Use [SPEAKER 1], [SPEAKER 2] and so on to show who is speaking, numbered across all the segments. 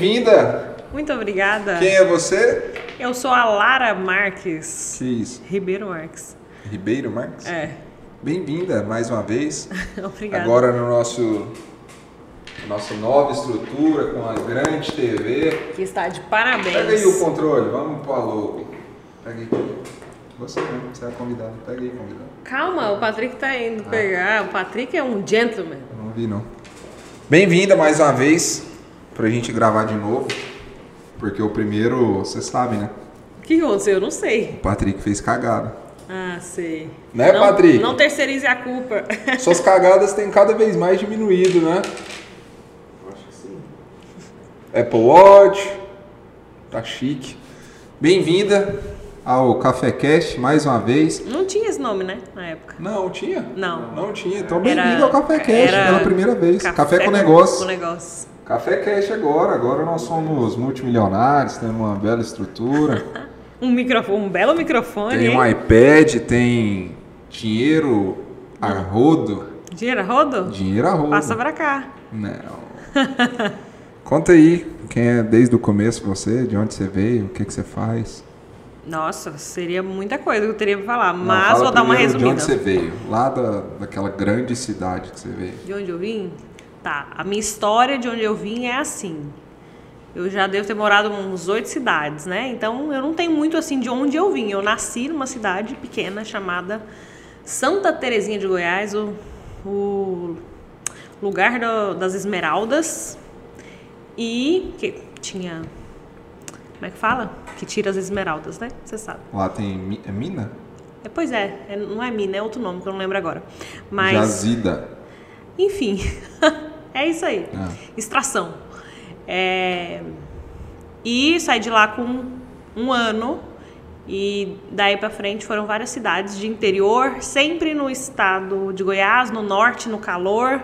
[SPEAKER 1] Bem-vinda!
[SPEAKER 2] Muito obrigada.
[SPEAKER 1] Quem é você?
[SPEAKER 2] Eu sou a Lara Marques.
[SPEAKER 1] Que isso?
[SPEAKER 2] Ribeiro Marques.
[SPEAKER 1] Ribeiro Marques?
[SPEAKER 2] É.
[SPEAKER 1] Bem-vinda mais uma vez.
[SPEAKER 2] Obrigada.
[SPEAKER 1] Agora no nosso nossa nova estrutura com a grande TV.
[SPEAKER 2] Que está de parabéns.
[SPEAKER 1] Pega aí o controle, vamos pro logo. Pega aí. Você mesmo, você é a convidada. Pega aí, convidada.
[SPEAKER 2] Calma, o Patrick tá indo
[SPEAKER 1] Ah.
[SPEAKER 2] pegar. O Patrick é um gentleman.
[SPEAKER 1] Eu não vi não. Bem-vinda mais uma vez pra gente gravar de novo. Porque o primeiro, você sabe, né?
[SPEAKER 2] O que aconteceu? Eu não sei.
[SPEAKER 1] O Patrick fez cagada.
[SPEAKER 2] Ah, sei.
[SPEAKER 1] Né,
[SPEAKER 2] não,
[SPEAKER 1] Patrick?
[SPEAKER 2] Não terceirize a culpa.
[SPEAKER 1] Suas cagadas têm cada vez mais diminuído, né? Acho que sim. Apple Watch. Tá chique. Bem-vinda ao Café Cast mais uma vez.
[SPEAKER 2] Não tinha esse nome, né? Na época.
[SPEAKER 1] Não, tinha?
[SPEAKER 2] Não.
[SPEAKER 1] Não tinha. Então bem-vindo ao Café Cast
[SPEAKER 2] era
[SPEAKER 1] pela primeira vez. Café, com negócio.
[SPEAKER 2] Com negócio.
[SPEAKER 1] Café Cast agora. Agora nós somos multimilionários, temos uma bela estrutura.
[SPEAKER 2] Um microfone, um belo microfone.
[SPEAKER 1] tem um
[SPEAKER 2] hein?
[SPEAKER 1] iPad, tem dinheiro a rodo.
[SPEAKER 2] Dinheiro a rodo?
[SPEAKER 1] Dinheiro a rodo.
[SPEAKER 2] Passa pra cá.
[SPEAKER 1] Não. Conta aí, quem é desde o começo você, de onde você veio, o que, que você faz.
[SPEAKER 2] Nossa, seria muita coisa que eu teria pra falar,
[SPEAKER 1] Não,
[SPEAKER 2] mas
[SPEAKER 1] fala
[SPEAKER 2] vou dar uma resumida.
[SPEAKER 1] De onde você veio, lá da, daquela grande cidade que você veio.
[SPEAKER 2] De onde eu vim? Tá, a minha história de onde eu vim é assim. Eu já devo ter morado em uns oito cidades, né? Então eu não tenho muito assim de onde eu vim. Eu nasci numa cidade pequena chamada Santa Terezinha de Goiás, o, o lugar do- das Esmeraldas. E que tinha. Como é que fala? Que tira as esmeraldas, né? Você sabe.
[SPEAKER 1] Lá tem é mina?
[SPEAKER 2] É, pois é, é- não é mina, é outro nome que eu não lembro agora. Mas.
[SPEAKER 1] Jazida.
[SPEAKER 2] Enfim, é isso aí.
[SPEAKER 1] Ah.
[SPEAKER 2] Extração. É, E saí de lá com um ano. E daí pra frente foram várias cidades de interior, sempre no estado de Goiás, no norte, no calor.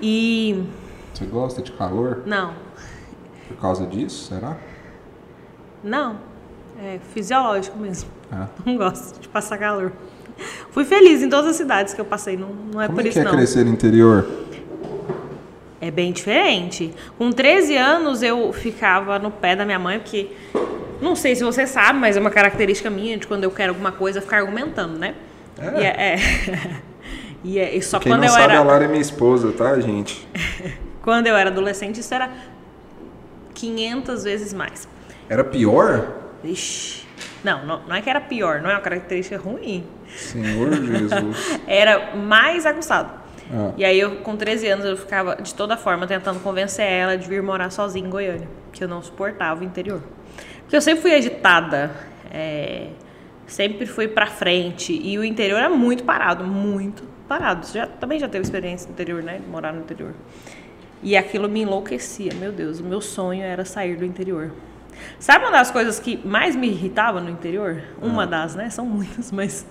[SPEAKER 2] E.
[SPEAKER 1] Você gosta de calor
[SPEAKER 2] Não,
[SPEAKER 1] por causa disso, será?
[SPEAKER 2] não. É fisiológico mesmo.
[SPEAKER 1] Ah.
[SPEAKER 2] Não gosto de passar calor. Fui feliz em todas as cidades que eu passei, não, não é
[SPEAKER 1] Como
[SPEAKER 2] por
[SPEAKER 1] é
[SPEAKER 2] isso
[SPEAKER 1] que é
[SPEAKER 2] não.
[SPEAKER 1] crescer no interior?
[SPEAKER 2] É bem diferente. Com 13 anos eu ficava no pé da minha mãe, porque não sei se você sabe, mas é uma característica minha de quando eu quero alguma coisa ficar argumentando, né?
[SPEAKER 1] É?
[SPEAKER 2] E é, é. E é- e só
[SPEAKER 1] Quem
[SPEAKER 2] quando
[SPEAKER 1] não
[SPEAKER 2] eu
[SPEAKER 1] sabe,
[SPEAKER 2] era
[SPEAKER 1] a Lara é minha esposa, tá, gente?
[SPEAKER 2] quando eu era adolescente isso era 500 vezes mais.
[SPEAKER 1] Era pior?
[SPEAKER 2] Ixi. Não, não, não é que era pior, não é uma característica ruim.
[SPEAKER 1] Senhor Jesus.
[SPEAKER 2] Era mais aguçado.
[SPEAKER 1] Ah.
[SPEAKER 2] E aí eu, com 13 anos, eu ficava de toda forma tentando convencer ela de vir morar sozinha em Goiânia, que eu não suportava o interior. Porque eu sempre fui agitada, é, sempre fui pra frente, e o interior é muito parado, muito parado. Você já, também já teve experiência no interior, né? De morar no interior. E aquilo me enlouquecia, meu Deus, o meu sonho era sair do interior. Sabe uma das coisas que mais me irritava no interior? Uma das, né? São muitas, mas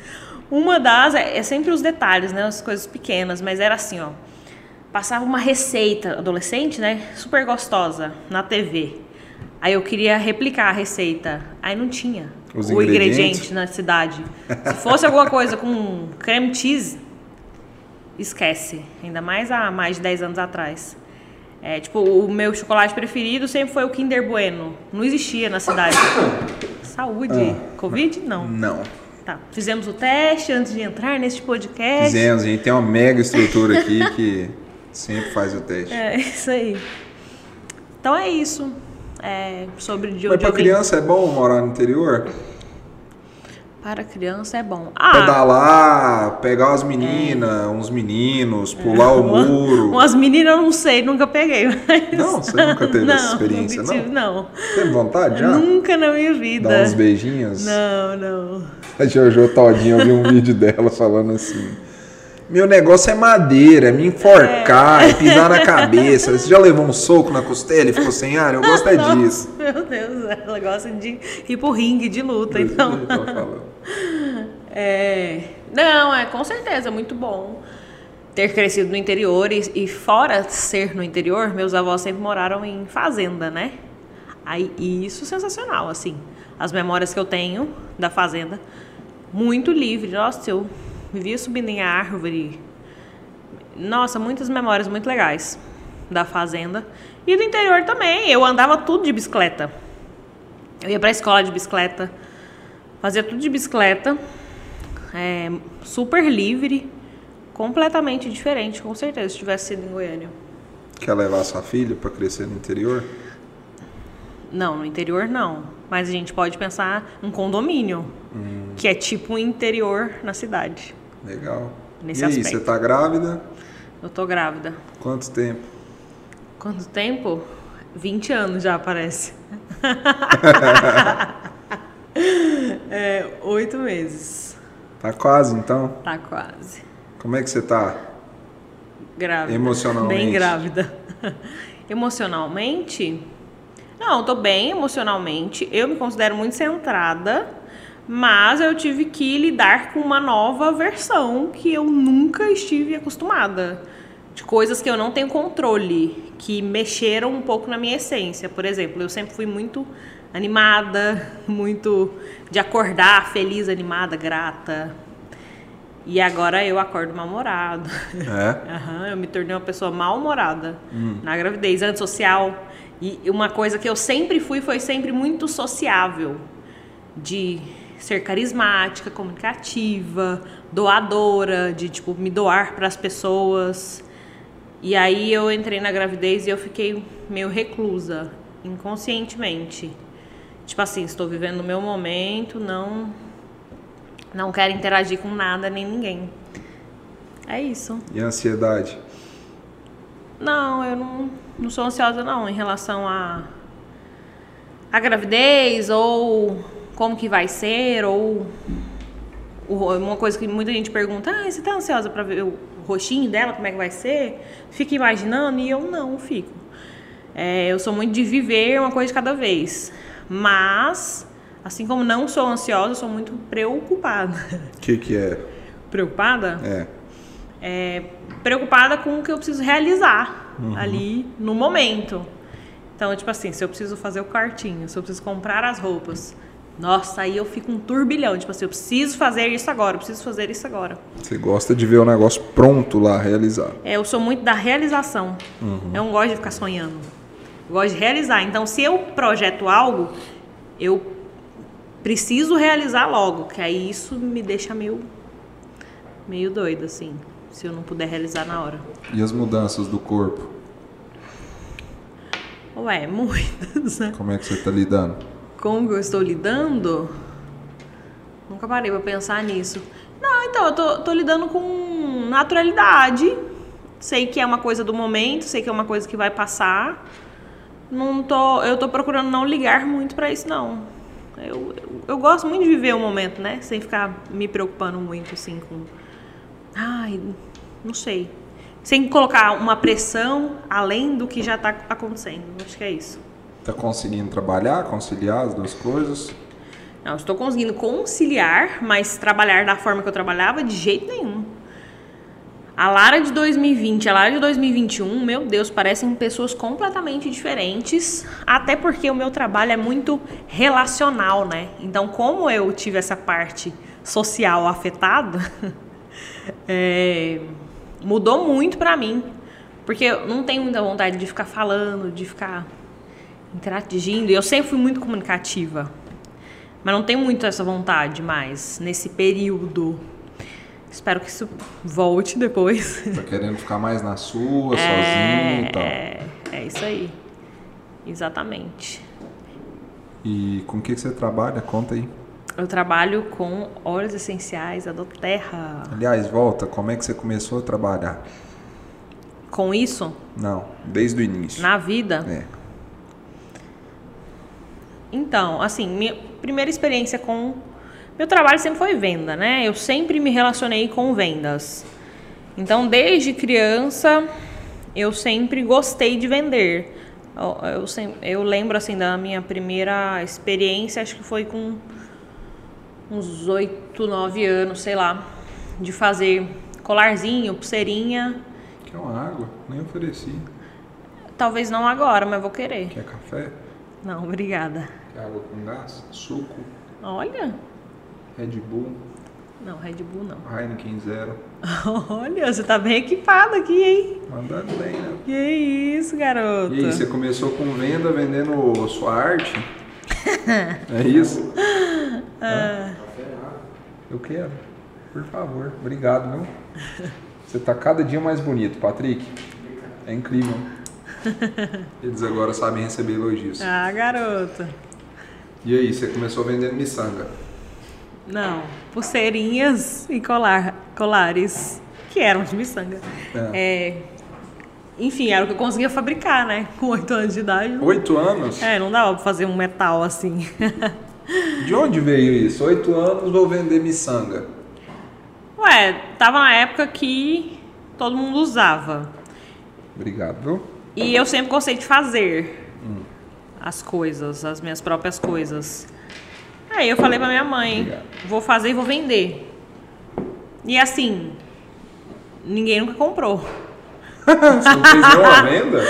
[SPEAKER 2] uma das é, é sempre os detalhes, né? As coisas pequenas, mas era assim, ó. Passava uma receita adolescente, né? Super gostosa na TV. Aí eu queria replicar a receita. Aí não tinha
[SPEAKER 1] Os
[SPEAKER 2] o ingrediente na cidade. Se fosse alguma coisa com creme cheese, esquece. Ainda mais há mais de 10 anos atrás. É, tipo, o meu chocolate preferido sempre foi o Kinder Bueno. Não existia na cidade. Saúde. Covid? Não.
[SPEAKER 1] Não.
[SPEAKER 2] Tá. Fizemos o teste antes de entrar neste podcast.
[SPEAKER 1] Fizemos, a gente tem uma mega estrutura aqui que sempre faz o teste.
[SPEAKER 2] É, isso aí. Então é isso. É, sobre de
[SPEAKER 1] Mas
[SPEAKER 2] vim.
[SPEAKER 1] criança é bom morar no interior?
[SPEAKER 2] Para criança é bom. Ah,
[SPEAKER 1] Pedalar, pegar umas meninas, uns meninos, pular o
[SPEAKER 2] uma-
[SPEAKER 1] muro.
[SPEAKER 2] umas meninas eu não sei, nunca peguei. mas-
[SPEAKER 1] Não, você nunca teve essa experiência,
[SPEAKER 2] nunca tive, não?
[SPEAKER 1] Tem vontade já?
[SPEAKER 2] Nunca na minha vida.
[SPEAKER 1] Dar uns beijinhos?
[SPEAKER 2] Não, não.
[SPEAKER 1] A Jojo Todinha, eu vi um vídeo dela falando assim. Meu negócio é madeira, é me enforcar, é, pisar na cabeça. Você já levou um soco na costela e ficou sem ar? Eu gosto é disso.
[SPEAKER 2] Meu Deus, ela gosta de ir pro ringue de luta, então.
[SPEAKER 1] Tô falando.
[SPEAKER 2] É, não, é com certeza muito bom ter crescido no interior e, e fora ser no interior, meus avós sempre moraram em fazenda, né? Aí, isso é sensacional, assim. As memórias que eu tenho da fazenda, muito livre. Nossa, eu vivia subindo em árvore. Nossa, muitas memórias muito legais. da fazenda. E do interior também. Eu andava tudo de bicicleta. Eu ia pra escola de bicicleta. Fazia tudo de bicicleta. É, super livre. Completamente diferente, com certeza, se tivesse sido em Goiânia.
[SPEAKER 1] Quer levar sua filha para crescer no interior?
[SPEAKER 2] Não, no interior não. Mas a gente pode pensar um condomínio, hum. que é tipo um interior na cidade.
[SPEAKER 1] Legal. Nesse e aí, aspecto. você tá grávida?
[SPEAKER 2] Eu tô grávida.
[SPEAKER 1] Quanto tempo?
[SPEAKER 2] Quanto tempo? 20 anos já, parece. é, oito meses.
[SPEAKER 1] Tá quase, então?
[SPEAKER 2] Tá quase.
[SPEAKER 1] Como é que você tá?
[SPEAKER 2] Grávida.
[SPEAKER 1] Emocionalmente?
[SPEAKER 2] Bem grávida. Emocionalmente? Não, tô bem emocionalmente. Eu me considero muito centrada, mas eu tive que lidar com uma nova versão que eu nunca estive acostumada. De coisas que eu não tenho controle, que mexeram um pouco na minha essência. Por exemplo, eu sempre fui muito animada, muito de acordar feliz, animada, grata. E agora eu acordo mal-humorado.
[SPEAKER 1] É?
[SPEAKER 2] uhum, eu me tornei uma pessoa mal-humorada hum. na gravidez, antissocial. E uma coisa que eu sempre fui foi sempre muito sociável, de ser carismática, comunicativa, doadora, de tipo me doar para as pessoas. E aí eu entrei na gravidez e eu fiquei meio reclusa, inconscientemente. Tipo assim, estou vivendo o meu momento, não não quero interagir com nada nem ninguém. É isso.
[SPEAKER 1] E a ansiedade?
[SPEAKER 2] Não, eu não, não sou ansiosa não em relação a a gravidez ou como que vai ser ou uma coisa que muita gente pergunta, ah, você tá ansiosa para ver o roxinho dela, como é que vai ser? Fica imaginando e eu não fico. É, eu sou muito de viver uma coisa de cada vez, mas assim como não sou ansiosa, sou muito preocupada.
[SPEAKER 1] O que que é?
[SPEAKER 2] Preocupada?
[SPEAKER 1] É.
[SPEAKER 2] É preocupada com o que eu preciso realizar uhum. ali no momento. Então, tipo assim, se eu preciso fazer o cartinho, se eu preciso comprar as roupas, nossa, aí eu fico um turbilhão. Tipo assim, eu preciso fazer isso agora, eu preciso fazer isso agora.
[SPEAKER 1] Você gosta de ver o negócio pronto lá, realizado.
[SPEAKER 2] É, eu sou muito da realização. Uhum. Eu não gosto de ficar sonhando. Eu gosto de realizar. Então, se eu projeto algo, eu preciso realizar logo, que aí isso me deixa meio meio doido assim se eu não puder realizar na hora.
[SPEAKER 1] E as mudanças do corpo?
[SPEAKER 2] Ué, muitas, né?
[SPEAKER 1] Como é que você está lidando?
[SPEAKER 2] Como eu estou lidando? Nunca parei para pensar nisso. Não, então, eu tô, tô lidando com naturalidade. Sei que é uma coisa do momento, sei que é uma coisa que vai passar. Não tô, eu tô procurando não ligar muito para isso, não. Eu, eu, eu, gosto muito de viver o momento, né? Sem ficar me preocupando muito, assim, com... Ai, não sei. Sem colocar uma pressão além do que já está acontecendo. Acho que é isso.
[SPEAKER 1] Está conseguindo trabalhar, conciliar as duas coisas?
[SPEAKER 2] Não, estou conseguindo conciliar, mas trabalhar da forma que eu trabalhava de jeito nenhum. A Lara de 2020 a Lara de 2021, meu Deus, parecem pessoas completamente diferentes. Até porque o meu trabalho é muito relacional, né? Então, como eu tive essa parte social afetada, é, mudou muito para mim. Porque eu não tenho muita vontade de ficar falando, de ficar interagindo. Eu sempre fui muito comunicativa. Mas não tenho muito essa vontade mais nesse período. Espero que isso volte depois.
[SPEAKER 1] Tá querendo ficar mais na sua, é, sozinho e tal.
[SPEAKER 2] É, é isso aí. Exatamente.
[SPEAKER 1] E com o que você trabalha? Conta aí.
[SPEAKER 2] Eu trabalho com óleos essenciais da Terra.
[SPEAKER 1] Aliás, volta, como é que você começou a trabalhar?
[SPEAKER 2] Com isso?
[SPEAKER 1] Não, desde o início.
[SPEAKER 2] Na vida?
[SPEAKER 1] É.
[SPEAKER 2] Então, assim, minha primeira experiência com. Meu trabalho sempre foi venda, né? Eu sempre me relacionei com vendas. Então, desde criança, eu sempre gostei de vender. Eu, eu, eu lembro, assim, da minha primeira experiência, acho que foi com uns 8, 9 anos, sei lá, de fazer colarzinho, pulseirinha.
[SPEAKER 1] Quer uma água? Nem ofereci.
[SPEAKER 2] Talvez não agora, mas vou querer.
[SPEAKER 1] Quer café?
[SPEAKER 2] Não, obrigada.
[SPEAKER 1] Quer água com gás? Suco?
[SPEAKER 2] Olha.
[SPEAKER 1] Red Bull?
[SPEAKER 2] Não, Red Bull não.
[SPEAKER 1] Heineken Zero?
[SPEAKER 2] Olha, você tá bem equipado aqui, hein?
[SPEAKER 1] Mandando bem, né?
[SPEAKER 2] Que isso, garoto.
[SPEAKER 1] E aí, você começou com venda, vendendo sua arte? é isso? Ah. Eu quero. Por favor. Obrigado, viu? Você tá cada dia mais bonito, Patrick. É incrível. Eles agora sabem receber elogios.
[SPEAKER 2] Ah, garoto.
[SPEAKER 1] E aí, você começou vendendo miçanga?
[SPEAKER 2] Não, pulseirinhas e colar, colares, que eram de miçanga. É. É, enfim, era o que eu conseguia fabricar, né? Com oito anos de idade.
[SPEAKER 1] Oito anos?
[SPEAKER 2] É, não dava pra fazer um metal assim.
[SPEAKER 1] de onde veio isso? Oito anos vou vender miçanga.
[SPEAKER 2] Ué, tava na época que todo mundo usava.
[SPEAKER 1] Obrigado.
[SPEAKER 2] E eu sempre gostei de fazer hum. as coisas, as minhas próprias coisas. Aí eu falei pra minha mãe, Obrigado. vou fazer e vou vender. E assim, ninguém nunca comprou.
[SPEAKER 1] Você não fez nenhuma venda?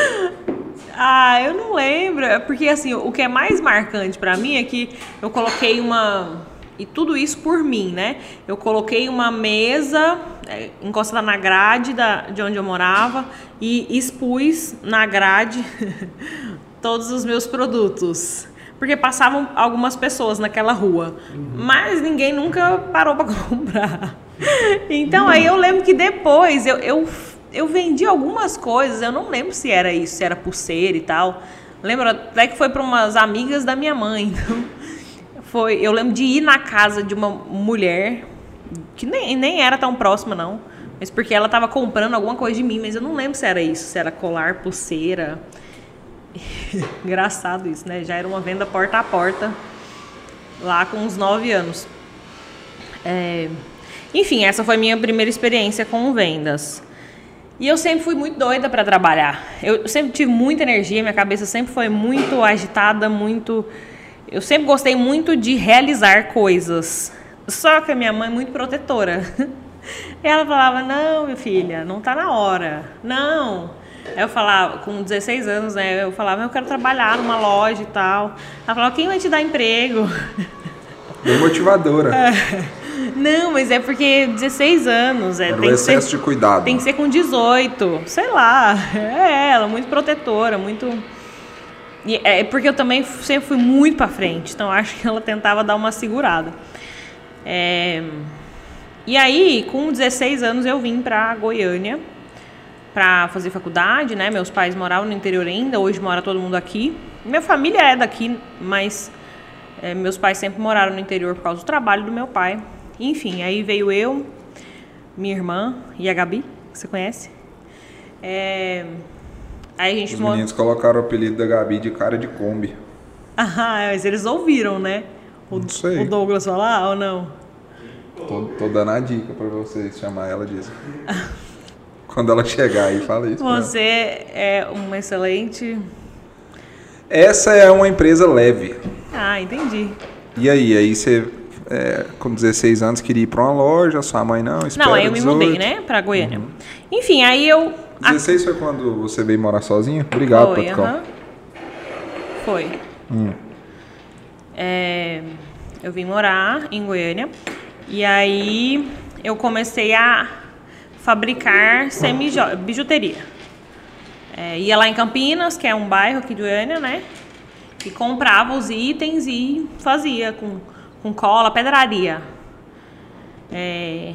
[SPEAKER 2] Ah, eu não lembro. É porque assim, o que é mais marcante para mim é que eu coloquei uma. E tudo isso por mim, né? Eu coloquei uma mesa é, encostada na grade da, de onde eu morava e expus na grade todos os meus produtos porque passavam algumas pessoas naquela rua, uhum. mas ninguém nunca parou para comprar. Então aí eu lembro que depois eu, eu, eu vendi algumas coisas, eu não lembro se era isso, se era pulseira e tal. Lembro até que foi para umas amigas da minha mãe. Então, foi, eu lembro de ir na casa de uma mulher que nem, nem era tão próxima não, mas porque ela estava comprando alguma coisa de mim, mas eu não lembro se era isso, se era colar, pulseira. Engraçado isso, né? Já era uma venda porta a porta lá com uns 9 anos. É... Enfim, essa foi minha primeira experiência com vendas. E eu sempre fui muito doida para trabalhar. Eu sempre tive muita energia, minha cabeça sempre foi muito agitada, muito. Eu sempre gostei muito de realizar coisas. Só que a minha mãe é muito protetora. Ela falava: Não, minha filha, não tá na hora. Não eu falava, com 16 anos, né? Eu falava, eu quero trabalhar numa loja e tal. Ela falava, quem vai te dar emprego?
[SPEAKER 1] Bem motivadora.
[SPEAKER 2] É. Não, mas é porque 16 anos. É,
[SPEAKER 1] Era tem um excesso ser, de cuidado.
[SPEAKER 2] Tem que ser com 18. Sei lá. É ela, muito protetora, muito. E é porque eu também sempre fui muito para frente. Então acho que ela tentava dar uma segurada. É... E aí, com 16 anos, eu vim para Goiânia para fazer faculdade, né? Meus pais moravam no interior ainda, hoje mora todo mundo aqui. Minha família é daqui, mas é, meus pais sempre moraram no interior por causa do trabalho do meu pai. Enfim, aí veio eu, minha irmã e a Gabi, que você conhece. É, aí a gente
[SPEAKER 1] Os meninos colocaram o apelido da Gabi de cara de Kombi.
[SPEAKER 2] Ah, mas eles ouviram, né? O, não sei. o Douglas falar ou não?
[SPEAKER 1] Tô, tô dando a dica para vocês chamar ela disso. Quando ela chegar aí, fala isso.
[SPEAKER 2] Você é uma excelente.
[SPEAKER 1] Essa é uma empresa leve.
[SPEAKER 2] Ah, entendi.
[SPEAKER 1] E aí, aí você é, com 16 anos queria ir para uma loja, sua mãe não, espera
[SPEAKER 2] Não, aí eu me mudei, né, para Goiânia. Uhum. Enfim, aí eu
[SPEAKER 1] 16 foi quando você veio morar sozinha? Obrigado,
[SPEAKER 2] Foi, uh -huh. Foi. Hum. É, eu vim morar em Goiânia e aí eu comecei a fabricar semi-bijuteria. É, ia lá em Campinas, que é um bairro aqui de Goiânia, né? E comprava os itens e fazia com, com cola, pedraria. É,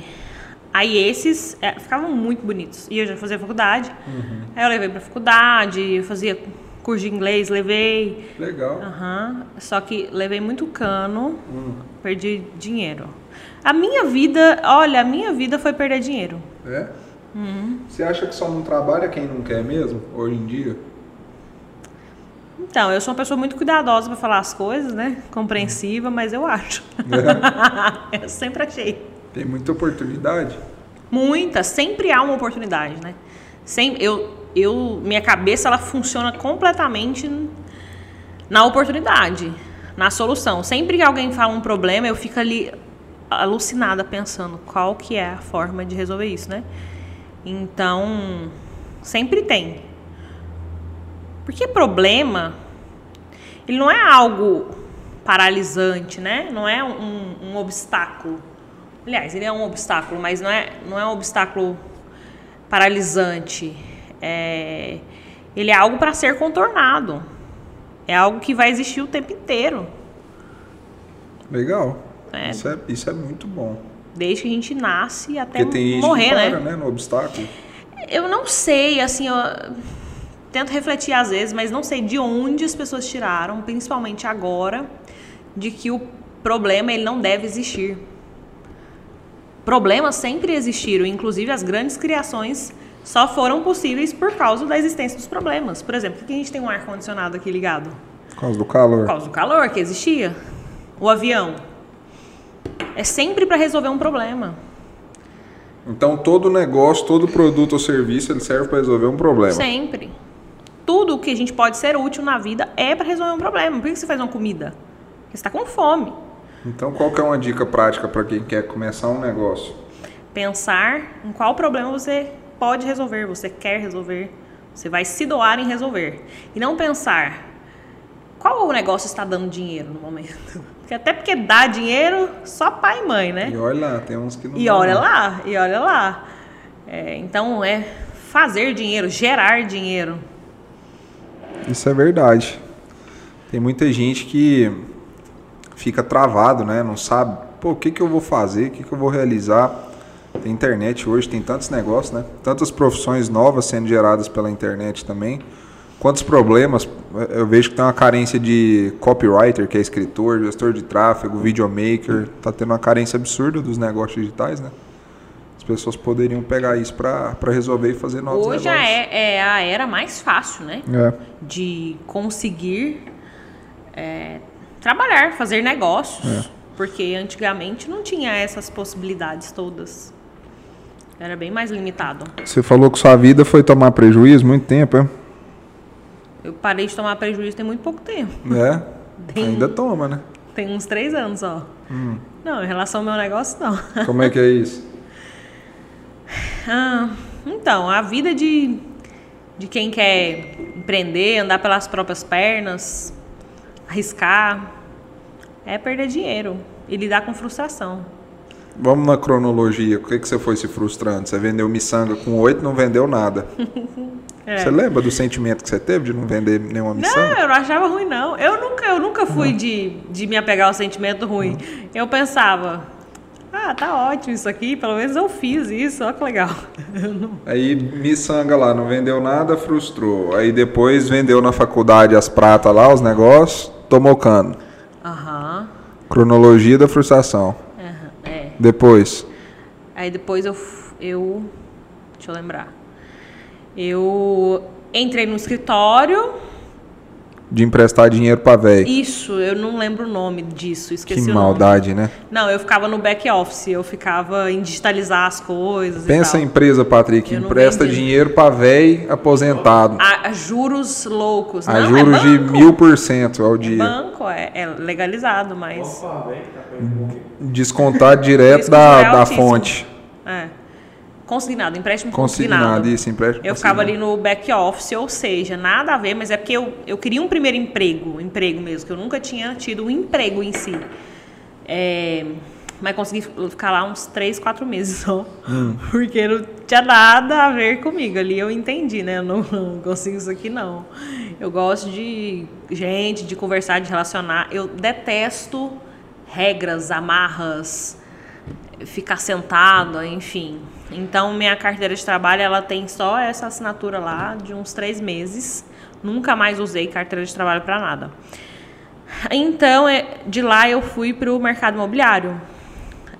[SPEAKER 2] aí esses é, ficavam muito bonitos. E eu já fazia faculdade. Uhum. Aí eu levei pra faculdade, fazia curso de inglês, levei.
[SPEAKER 1] Legal.
[SPEAKER 2] Uhum. Só que levei muito cano, uhum. perdi dinheiro. A minha vida, olha, a minha vida foi perder dinheiro.
[SPEAKER 1] É? Uhum. Você acha que só não trabalha quem não quer mesmo, hoje em dia?
[SPEAKER 2] Então, eu sou uma pessoa muito cuidadosa para falar as coisas, né? Compreensiva, mas eu acho. É. eu sempre achei.
[SPEAKER 1] Tem muita oportunidade.
[SPEAKER 2] Muita, sempre há uma oportunidade, né? Sem, eu, eu, minha cabeça ela funciona completamente na oportunidade, na solução. Sempre que alguém fala um problema, eu fico ali alucinada pensando qual que é a forma de resolver isso, né? Então, sempre tem. Porque problema, ele não é algo paralisante, né? Não é um, um obstáculo. Aliás, ele é um obstáculo, mas não é, não é um obstáculo paralisante. É, ele é algo para ser contornado. É algo que vai existir o tempo inteiro.
[SPEAKER 1] Legal. É. Isso, é, isso é muito bom.
[SPEAKER 2] Desde que a gente nasce até morrer, para,
[SPEAKER 1] né? né? No obstáculo.
[SPEAKER 2] Eu não sei, assim, eu tento refletir às vezes, mas não sei de onde as pessoas tiraram, principalmente agora, de que o problema ele não deve existir. Problemas sempre existiram, inclusive as grandes criações só foram possíveis por causa da existência dos problemas. Por exemplo, por que a gente tem um ar-condicionado aqui ligado?
[SPEAKER 1] Por causa do calor.
[SPEAKER 2] Por causa do calor que existia. O avião. É sempre para resolver um problema.
[SPEAKER 1] Então todo negócio, todo produto ou serviço, ele serve para resolver um problema.
[SPEAKER 2] Sempre. Tudo que a gente pode ser útil na vida é para resolver um problema. Por que você faz uma comida? Porque você está com fome.
[SPEAKER 1] Então qual que é uma dica prática para quem quer começar um negócio?
[SPEAKER 2] Pensar em qual problema você pode resolver, você quer resolver, você vai se doar em resolver. E não pensar qual o negócio está dando dinheiro no momento. Porque até porque dá dinheiro só pai e mãe, né?
[SPEAKER 1] E olha lá, tem uns que não
[SPEAKER 2] E olha lá, e olha lá. É, então é fazer dinheiro, gerar dinheiro.
[SPEAKER 1] Isso é verdade. Tem muita gente que fica travado, né? Não sabe, pô, o que, que eu vou fazer, o que, que eu vou realizar. Tem internet hoje, tem tantos negócios, né? Tantas profissões novas sendo geradas pela internet também. Quantos problemas? Eu vejo que tem uma carência de copywriter, que é escritor, gestor de tráfego, videomaker. Tá tendo uma carência absurda dos negócios digitais, né? As pessoas poderiam pegar isso para resolver e fazer novos
[SPEAKER 2] Hoje
[SPEAKER 1] negócios.
[SPEAKER 2] Hoje é, é, a era mais fácil, né?
[SPEAKER 1] É.
[SPEAKER 2] De conseguir é, trabalhar, fazer negócios. É. Porque antigamente não tinha essas possibilidades todas. Era bem mais limitado.
[SPEAKER 1] Você falou que sua vida foi tomar prejuízo muito tempo, é?
[SPEAKER 2] Eu parei de tomar prejuízo tem muito pouco tempo.
[SPEAKER 1] É? Tem, Ainda toma, né?
[SPEAKER 2] Tem uns três anos só. Hum. Não, em relação ao meu negócio, não.
[SPEAKER 1] Como é que é isso?
[SPEAKER 2] ah, então, a vida de, de quem quer empreender, andar pelas próprias pernas, arriscar, é perder dinheiro e lidar com frustração.
[SPEAKER 1] Vamos na cronologia. O que, que você foi se frustrando? Você vendeu miçanga com oito, não vendeu nada. É. Você lembra do sentimento que você teve de não vender nenhuma miçanga?
[SPEAKER 2] Não, eu não achava ruim, não. Eu nunca, eu nunca fui de, de me apegar ao sentimento ruim. Eu pensava, ah, tá ótimo isso aqui, pelo menos eu fiz isso, olha que legal.
[SPEAKER 1] Aí miçanga lá, não vendeu nada, frustrou. Aí depois vendeu na faculdade as pratas lá, os negócios, tomou cano.
[SPEAKER 2] Aham.
[SPEAKER 1] Cronologia da frustração. Depois?
[SPEAKER 2] Aí depois eu, eu. Deixa eu lembrar. Eu entrei no escritório.
[SPEAKER 1] De emprestar dinheiro pra velho.
[SPEAKER 2] Isso, eu não lembro o nome disso, esqueci
[SPEAKER 1] que
[SPEAKER 2] o
[SPEAKER 1] maldade,
[SPEAKER 2] nome.
[SPEAKER 1] né?
[SPEAKER 2] Não, eu ficava no back office, eu ficava em digitalizar as coisas.
[SPEAKER 1] Pensa em empresa, Patrick, empresta dinheiro pra velho aposentado.
[SPEAKER 2] A, a, juros loucos,
[SPEAKER 1] A
[SPEAKER 2] não,
[SPEAKER 1] juros
[SPEAKER 2] é
[SPEAKER 1] de mil por cento ao dia.
[SPEAKER 2] É banco, é, é legalizado, mas. Opa,
[SPEAKER 1] Descontar direto da, da fonte.
[SPEAKER 2] É. Consignado, empréstimo
[SPEAKER 1] consignado. Consignado, isso, empréstimo
[SPEAKER 2] Eu ficava ali no back office, ou seja, nada a ver, mas é porque eu, eu queria um primeiro emprego, emprego mesmo, que eu nunca tinha tido um emprego em si. É, mas consegui ficar lá uns três, quatro meses só. Hum. Porque não tinha nada a ver comigo. Ali eu entendi, né? Eu não, não consigo isso aqui, não. Eu gosto de gente, de conversar, de relacionar. Eu detesto regras, amarras, ficar sentado, enfim. Então, minha carteira de trabalho, ela tem só essa assinatura lá de uns três meses. Nunca mais usei carteira de trabalho para nada. Então, é, de lá eu fui para o mercado imobiliário.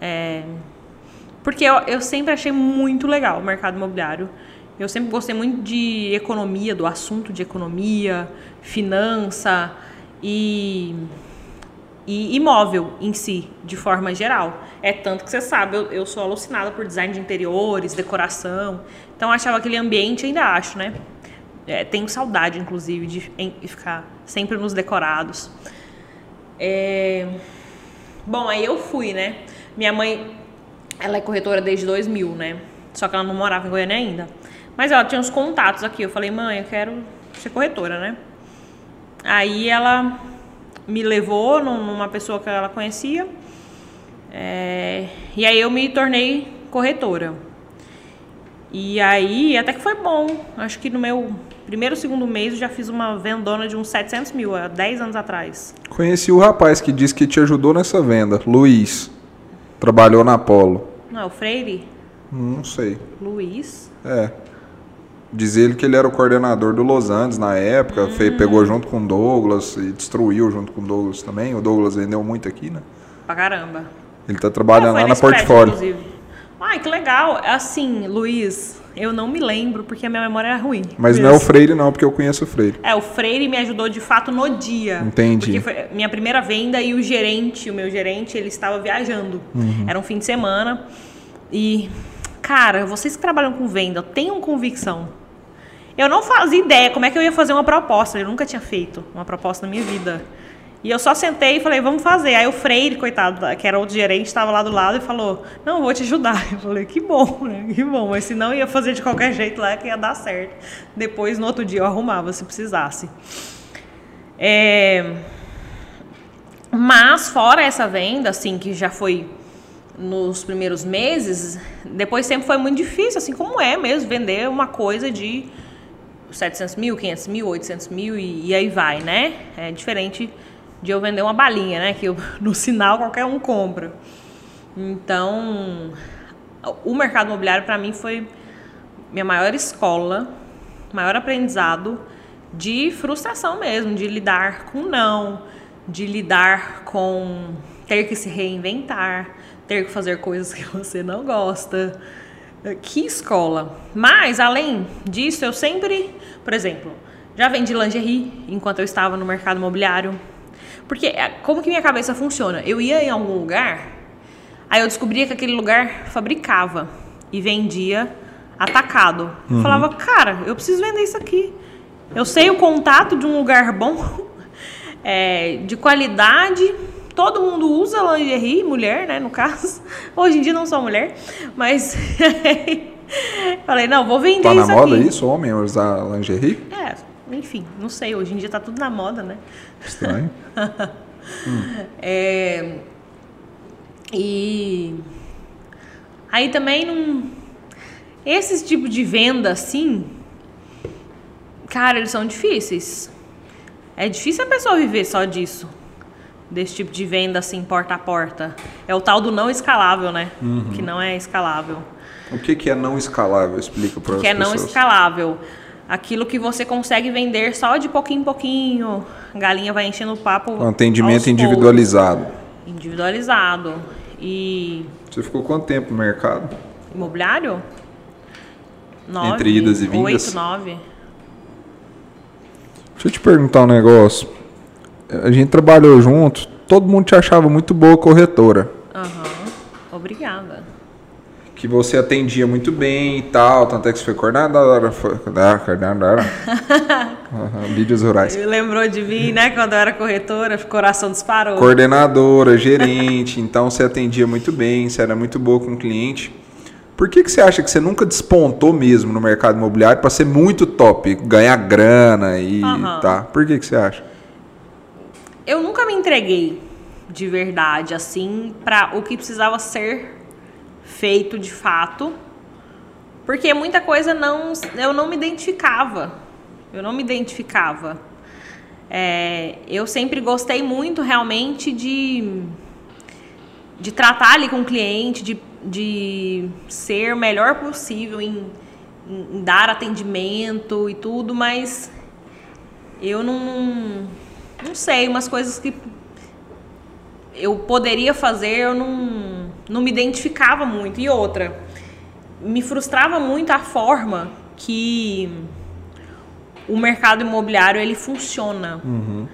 [SPEAKER 2] É, porque eu, eu sempre achei muito legal o mercado imobiliário. Eu sempre gostei muito de economia, do assunto de economia, finança e e imóvel em si, de forma geral. É tanto que você sabe, eu, eu sou alucinada por design de interiores, decoração. Então eu achava aquele ambiente, ainda acho, né? É, tenho saudade, inclusive, de, em, ficar sempre nos decorados. É... Bom, aí eu fui, né? Minha mãe, ela é corretora desde 2000, né? Só que ela não morava em Goiânia ainda. Mas ela tinha uns contatos aqui. Eu falei, mãe, eu quero ser corretora, né? Aí ela me levou numa pessoa que ela conhecia. É, e aí eu me tornei corretora. E aí, até que foi bom. Acho que no meu primeiro, segundo mês eu já fiz uma vendona de uns 700 mil, há 10 anos atrás.
[SPEAKER 1] Conheci o rapaz que disse que te ajudou nessa venda, Luiz. Trabalhou na Apolo.
[SPEAKER 2] Não, é o Freire?
[SPEAKER 1] Não sei.
[SPEAKER 2] Luiz?
[SPEAKER 1] É. Diz ele que ele era o coordenador do Los Andes na época, hum. pegou junto com o Douglas e destruiu junto com o Douglas também. O Douglas vendeu muito aqui, né?
[SPEAKER 2] Pra caramba.
[SPEAKER 1] Ele tá trabalhando lá na portfólio. Inclusive.
[SPEAKER 2] Ai, que legal. Assim, Luiz, eu não me lembro porque a minha memória é ruim.
[SPEAKER 1] Mas não é o Freire, não, porque eu conheço o Freire.
[SPEAKER 2] É, o Freire me ajudou de fato no dia.
[SPEAKER 1] Entendi.
[SPEAKER 2] Porque foi minha primeira venda e o gerente, o meu gerente, ele estava viajando. Uhum. Era um fim de semana. E, cara, vocês que trabalham com venda, tenham convicção. Eu não fazia ideia como é que eu ia fazer uma proposta. Eu nunca tinha feito uma proposta na minha vida. E eu só sentei e falei, vamos fazer. Aí o Freire, coitado, que era outro gerente, estava lá do lado e falou, não, vou te ajudar. Eu falei, que bom, né? Que bom. Mas se não, ia fazer de qualquer jeito lá que ia dar certo. Depois, no outro dia, eu arrumava se precisasse. É... Mas, fora essa venda, assim, que já foi nos primeiros meses, depois sempre foi muito difícil, assim como é mesmo, vender uma coisa de 700 mil, 500 mil, 800 mil e, e aí vai, né? É diferente de eu vender uma balinha, né? Que eu, no sinal qualquer um compra. Então, o mercado imobiliário para mim foi minha maior escola, maior aprendizado de frustração mesmo, de lidar com não, de lidar com ter que se reinventar, ter que fazer coisas que você não gosta. Que escola! Mas, além disso, eu sempre, por exemplo, já vendi lingerie enquanto eu estava no mercado imobiliário. Porque é, como que minha cabeça funciona? Eu ia em algum lugar, aí eu descobria que aquele lugar fabricava e vendia atacado. Uhum. Falava, cara, eu preciso vender isso aqui. Eu sei o contato de um lugar bom, é, de qualidade. Todo mundo usa lingerie, mulher, né, no caso. Hoje em dia não sou mulher, mas falei, não, vou vender
[SPEAKER 1] tá
[SPEAKER 2] isso aqui.
[SPEAKER 1] Tá na moda isso, homem usar lingerie?
[SPEAKER 2] É, enfim, não sei, hoje em dia tá tudo na moda, né?
[SPEAKER 1] Estranho.
[SPEAKER 2] hum. é, e aí também não. Esses tipos de venda assim, cara, eles são difíceis. É difícil a pessoa viver só disso. Desse tipo de venda assim, porta a porta. É o tal do não escalável, né? Uhum. Que não é escalável.
[SPEAKER 1] O que, que é não escalável? Explica para as pessoas.
[SPEAKER 2] Que é não escalável aquilo que você consegue vender só de pouquinho em pouquinho. A galinha vai enchendo o papo.
[SPEAKER 1] Um atendimento individualizado. Poucos.
[SPEAKER 2] Individualizado. E.
[SPEAKER 1] Você ficou quanto tempo no mercado?
[SPEAKER 2] Imobiliário? Nove,
[SPEAKER 1] Entre idas e vindas?
[SPEAKER 2] Oito, nove.
[SPEAKER 1] Deixa eu te perguntar um negócio. A gente trabalhou junto, todo mundo te achava muito boa corretora.
[SPEAKER 2] Aham. Uhum. Obrigada
[SPEAKER 1] que você atendia muito bem e tal, tanto é que você foi coordenadora, foi coordenadora, uhum, vídeos rurais.
[SPEAKER 2] Ele lembrou de mim, né, quando eu era corretora, o coração disparou.
[SPEAKER 1] Coordenadora, gerente, então você atendia muito bem, você era muito boa com o cliente. Por que, que você acha que você nunca despontou mesmo no mercado imobiliário para ser muito top, ganhar grana e uhum. tá? Por que, que você acha?
[SPEAKER 2] Eu nunca me entreguei de verdade, assim, para o que precisava ser feito de fato, porque muita coisa não eu não me identificava. Eu não me identificava. É, eu sempre gostei muito realmente de, de tratar ali com o cliente, de, de ser o melhor possível em, em, em dar atendimento e tudo, mas eu não, não sei, umas coisas que eu poderia fazer, eu não não me identificava muito. E outra, me frustrava muito a forma que o mercado imobiliário ele funciona uhum.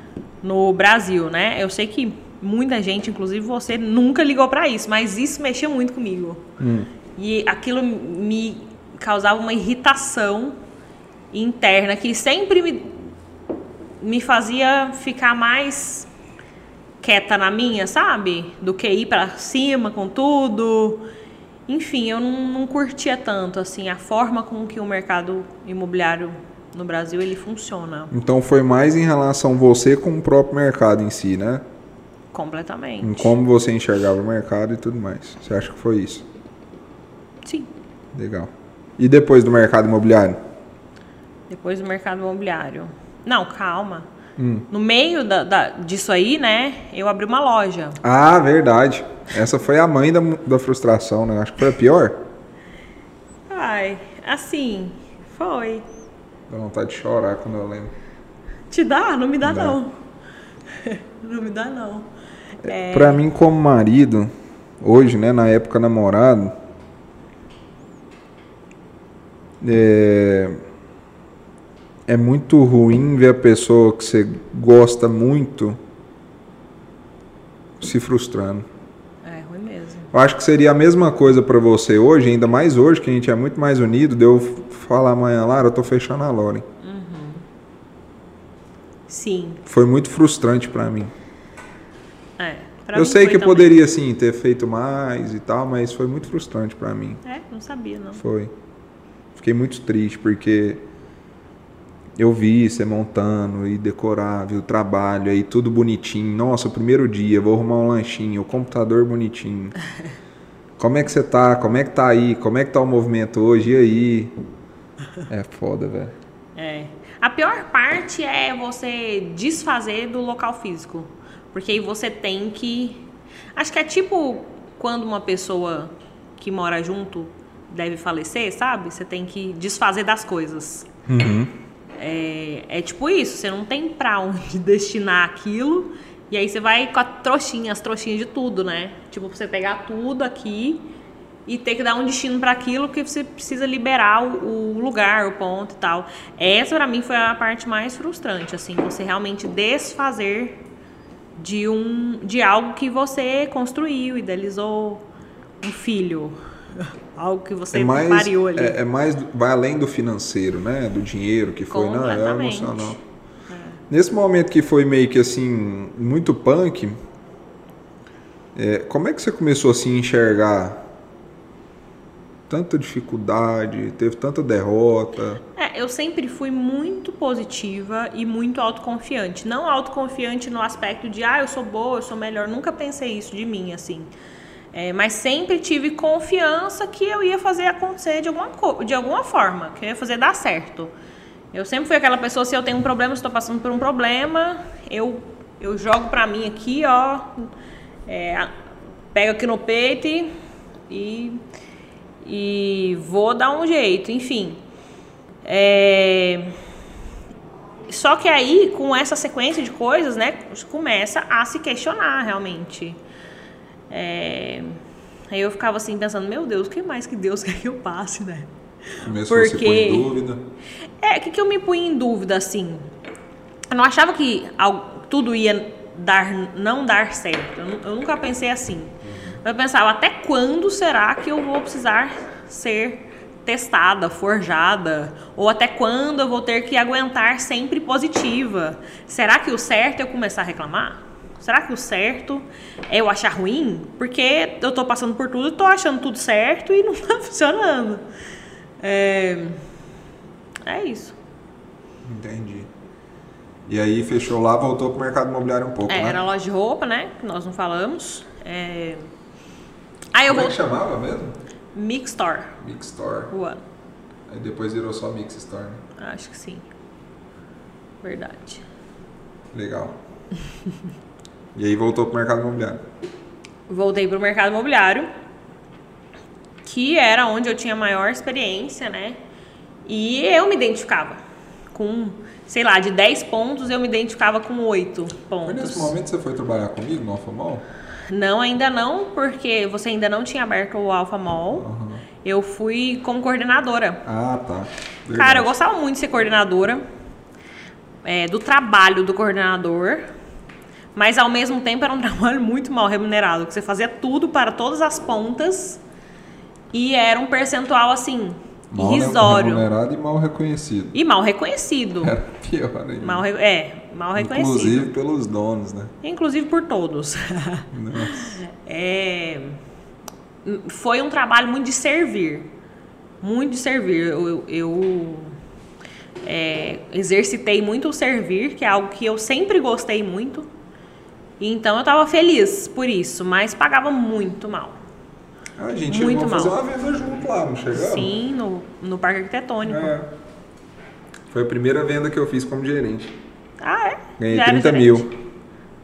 [SPEAKER 2] no Brasil, né? Eu sei que muita gente, inclusive você, nunca ligou para isso, mas isso mexia muito comigo. Uhum. E aquilo me causava uma irritação interna que sempre me, me fazia ficar mais quieta na minha, sabe? Do que ir para cima com tudo. Enfim, eu não, não curtia tanto assim a forma com que o mercado imobiliário no Brasil ele funciona.
[SPEAKER 1] Então foi mais em relação você com o próprio mercado em si, né?
[SPEAKER 2] Completamente.
[SPEAKER 1] Em como você enxergava o mercado e tudo mais. Você acha que foi isso?
[SPEAKER 2] Sim.
[SPEAKER 1] Legal. E depois do mercado imobiliário?
[SPEAKER 2] Depois do mercado imobiliário. Não, calma. Hum. No meio da, da, disso aí, né, eu abri uma loja.
[SPEAKER 1] Ah, verdade. Essa foi a mãe da, da frustração, né? Acho que foi a pior.
[SPEAKER 2] Ai, assim, foi.
[SPEAKER 1] Dá vontade de chorar quando eu lembro.
[SPEAKER 2] Te dá? Não me dá, dá. não. não me dá, não.
[SPEAKER 1] É... Pra mim, como marido, hoje, né, na época namorado, é, é muito ruim ver a pessoa que você gosta muito se frustrando.
[SPEAKER 2] É ruim mesmo.
[SPEAKER 1] Eu acho que seria a mesma coisa para você hoje, ainda mais hoje, que a gente é muito mais unido, de eu falar amanhã, Lara, eu tô fechando a Loren.
[SPEAKER 2] Uhum. Sim.
[SPEAKER 1] Foi muito frustrante para mim.
[SPEAKER 2] É.
[SPEAKER 1] eu sei que também. poderia, sim, ter feito mais e tal, mas foi muito frustrante para mim.
[SPEAKER 2] É, não sabia, não.
[SPEAKER 1] Foi. Fiquei muito triste, porque eu vi você montando e decorar, vi o trabalho, aí tudo bonitinho. Nossa, primeiro dia, vou arrumar um lanchinho, o computador bonitinho. Como é que você tá? Como é que tá aí? Como é que tá o movimento hoje? E aí? É foda, velho.
[SPEAKER 2] É. A pior parte é você desfazer do local físico. Porque aí você tem que. Acho que é tipo quando uma pessoa que mora junto deve falecer, sabe? Você tem que desfazer das coisas.
[SPEAKER 1] Uhum.
[SPEAKER 2] É, é tipo isso, você não tem pra onde destinar aquilo. E aí você vai com a trouxinha, as trouxinhas de tudo, né? Tipo, pra você pegar tudo aqui e ter que dar um destino para aquilo porque você precisa liberar o, o, lugar, o ponto e tal. Essa para mim foi a parte mais frustrante, assim, você realmente desfazer de um de algo que você construiu, idealizou, um filho, algo que você é mais, pariu ali.
[SPEAKER 1] É, é, mais vai além do financeiro, né? Do dinheiro que foi, não, é emocional. É. Nesse momento que foi meio que assim muito punk, é, como é que você começou assim a enxergar tanta dificuldade, teve tanta derrota?
[SPEAKER 2] É, eu sempre fui muito positiva e muito autoconfiante. Não autoconfiante no aspecto de, ah, eu sou boa, eu sou melhor. Nunca pensei isso de mim, assim. É, mas sempre tive confiança que eu ia fazer acontecer de alguma, de alguma forma, que eu ia fazer dar certo. Eu sempre fui aquela pessoa, se eu tenho um problema, estou passando por um problema, eu, eu jogo pra mim aqui, ó, é, pego aqui no peito e e vou dar um jeito, enfim. É... Só que aí, com essa sequência de coisas, né, começa a se questionar realmente. É... Aí eu ficava assim pensando, meu Deus, o que mais que Deus quer que eu passe, né?
[SPEAKER 1] Começou Porque... você põe em dúvida.
[SPEAKER 2] É, o que, que eu me punha em dúvida, assim? Eu não achava que tudo ia dar, não dar certo. Eu, eu nunca pensei assim. Eu pensava, até quando será que eu vou precisar ser testada, forjada? Ou até quando eu vou ter que aguentar sempre positiva? Será que o certo é eu começar a reclamar? Será que o certo é eu achar ruim? Porque eu tô passando por tudo e tô achando tudo certo e não tá funcionando. É, é isso.
[SPEAKER 1] Entendi. E aí fechou lá, voltou pro mercado imobiliário um pouco,
[SPEAKER 2] é,
[SPEAKER 1] né?
[SPEAKER 2] Era loja de roupa, né? Que nós não falamos. É...
[SPEAKER 1] Aí eu Como vou... é que chamava mesmo?
[SPEAKER 2] Mix Store.
[SPEAKER 1] Mix Store.
[SPEAKER 2] One.
[SPEAKER 1] Aí depois virou só Mix Store, né?
[SPEAKER 2] Acho que sim. Verdade.
[SPEAKER 1] Legal. e aí voltou pro mercado imobiliário?
[SPEAKER 2] Voltei pro mercado imobiliário, que era onde eu tinha maior experiência, né? E eu me identificava com, sei lá, de 10 pontos eu me identificava com 8 pontos. Foi
[SPEAKER 1] nesse momento que você foi trabalhar comigo no Alfa Mall?
[SPEAKER 2] Não, ainda não, porque você ainda não tinha aberto o Alpha Mall. Uhum. Eu fui como coordenadora.
[SPEAKER 1] Ah, tá.
[SPEAKER 2] Verdade. Cara, eu gostava muito de ser coordenadora. É, do trabalho do coordenador. Mas ao mesmo tempo era um trabalho muito mal remunerado. Que você fazia tudo para todas as pontas. E era um percentual assim, Mal irrisório.
[SPEAKER 1] remunerado e mal reconhecido.
[SPEAKER 2] E mal reconhecido.
[SPEAKER 1] Era pior ainda.
[SPEAKER 2] Mal, é, mal reconhecido.
[SPEAKER 1] Inclusive pelos donos, né?
[SPEAKER 2] Inclusive por todos.
[SPEAKER 1] Nossa.
[SPEAKER 2] É, foi um trabalho muito de servir. Muito de servir. Eu, eu é, exercitei muito o servir, que é algo que eu sempre gostei muito. Então eu tava feliz por isso, mas pagava muito mal.
[SPEAKER 1] A gente
[SPEAKER 2] Muito
[SPEAKER 1] a fazer
[SPEAKER 2] mal.
[SPEAKER 1] uma venda junto lá, não chegamos?
[SPEAKER 2] Sim, no, no parque arquitetônico.
[SPEAKER 1] É. Foi a primeira venda que eu fiz como gerente.
[SPEAKER 2] Ah, é?
[SPEAKER 1] Ganhei
[SPEAKER 2] Já era
[SPEAKER 1] 30
[SPEAKER 2] gerente.
[SPEAKER 1] mil.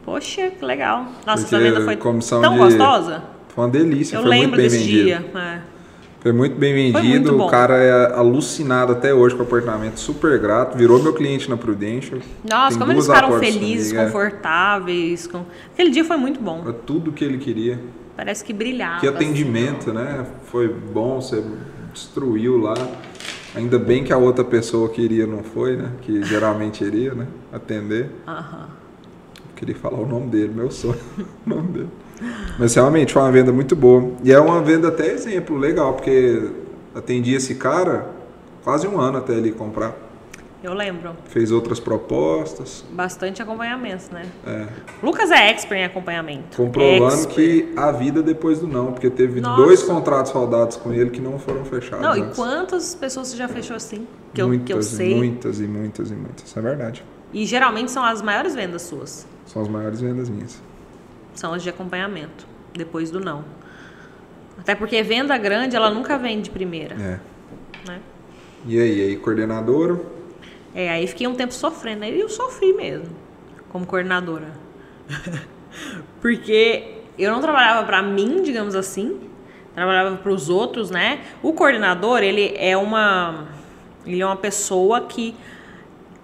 [SPEAKER 2] Poxa, que legal. Nossa,
[SPEAKER 1] Porque
[SPEAKER 2] essa venda foi tão
[SPEAKER 1] de-
[SPEAKER 2] gostosa.
[SPEAKER 1] Foi uma delícia,
[SPEAKER 2] Eu
[SPEAKER 1] foi muito
[SPEAKER 2] lembro
[SPEAKER 1] bem
[SPEAKER 2] desse
[SPEAKER 1] vendido.
[SPEAKER 2] dia. é.
[SPEAKER 1] Foi muito bem vendido,
[SPEAKER 2] muito
[SPEAKER 1] o cara é alucinado até hoje com o apartamento, super grato, virou meu cliente na Prudential.
[SPEAKER 2] Nossa,
[SPEAKER 1] Tem
[SPEAKER 2] como eles ficaram felizes,
[SPEAKER 1] comigo, é.
[SPEAKER 2] confortáveis. Com... Aquele dia foi muito bom.
[SPEAKER 1] Era tudo que ele queria.
[SPEAKER 2] Parece que brilhava.
[SPEAKER 1] Que atendimento, né? Foi bom, você destruiu lá. Ainda bem que a outra pessoa queria, não foi, né? Que geralmente iria, né? Atender.
[SPEAKER 2] Assim. Aham.
[SPEAKER 1] Queria falar o nome dele, meu sonho. o nome dele. Mas realmente foi uma venda muito boa. E é uma venda até exemplo, legal, porque atendi esse cara quase um ano até ele comprar.
[SPEAKER 2] Eu lembro.
[SPEAKER 1] Fez outras propostas.
[SPEAKER 2] Bastante acompanhamento, né?
[SPEAKER 1] É,
[SPEAKER 2] Lucas é expert em acompanhamento.
[SPEAKER 1] comprovando
[SPEAKER 2] Expert.
[SPEAKER 1] que a vida depois do não, porque teve
[SPEAKER 2] Nossa.
[SPEAKER 1] dois contratos rodados com ele que não foram fechados.
[SPEAKER 2] Não, e
[SPEAKER 1] antes.
[SPEAKER 2] quantas pessoas você já fechou assim? Que eu,
[SPEAKER 1] muitas,
[SPEAKER 2] que eu sei.
[SPEAKER 1] muitas e muitas e muitas. Isso é verdade.
[SPEAKER 2] E geralmente são as maiores vendas suas.
[SPEAKER 1] São as maiores vendas minhas.
[SPEAKER 2] São as de acompanhamento. Depois do não. Até porque venda grande, ela nunca vem de primeira.
[SPEAKER 1] É.
[SPEAKER 2] Né?
[SPEAKER 1] E aí, aí, coordenadora?
[SPEAKER 2] É, aí fiquei um tempo sofrendo. Aí eu sofri mesmo, como coordenadora. Porque eu não trabalhava para mim, digamos assim, trabalhava para os outros, né? O coordenador, ele é uma, ele é uma pessoa que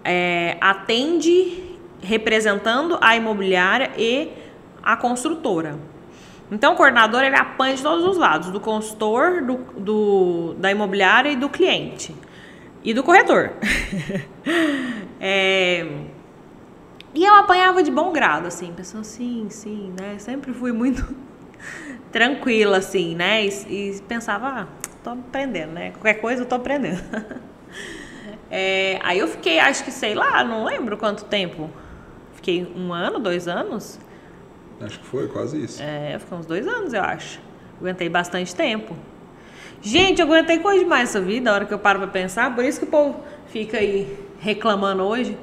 [SPEAKER 2] é, atende representando a imobiliária e a construtora. Então, o coordenador ele apanha de todos os lados, do consultor, do, do- da imobiliária e do cliente. E do corretor. É, E eu apanhava de bom grado, assim, pensando, sim, sim, né? Sempre fui muito tranquila, assim, né? E, e pensava, ah, tô aprendendo, né? Qualquer coisa eu tô aprendendo. É, aí eu fiquei, acho que, sei lá, não lembro quanto tempo. Fiquei um ano, dois anos.
[SPEAKER 1] Acho que foi quase isso.
[SPEAKER 2] É, fiquei uns dois anos, eu acho. Aguentei bastante tempo. Gente, eu aguentei coisa demais essa vida, a hora que eu paro pra pensar. Por isso que o povo fica aí reclamando hoje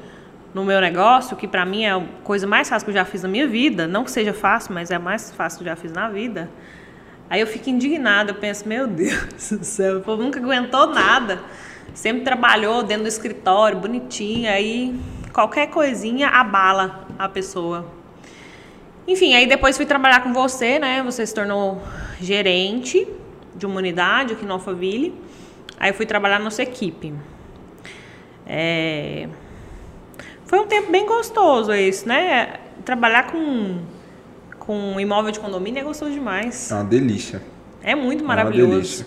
[SPEAKER 2] no meu negócio, que pra mim é a coisa mais fácil que eu já fiz na minha vida. Não que seja fácil, mas é a mais fácil que eu já fiz na vida. Aí eu fico indignada, eu penso, meu Deus do céu, o povo nunca aguentou nada. Sempre trabalhou dentro do escritório, bonitinho, aí qualquer coisinha abala a pessoa. Enfim, aí depois fui trabalhar com você, né? Você se tornou gerente de uma unidade aqui no Alphaville. Aí fui trabalhar na nossa equipe. É, Foi um tempo bem gostoso esse, né? Trabalhar com, com imóvel de condomínio é gostoso demais.
[SPEAKER 1] É uma delícia.
[SPEAKER 2] É muito
[SPEAKER 1] uma
[SPEAKER 2] maravilhoso.
[SPEAKER 1] delícia.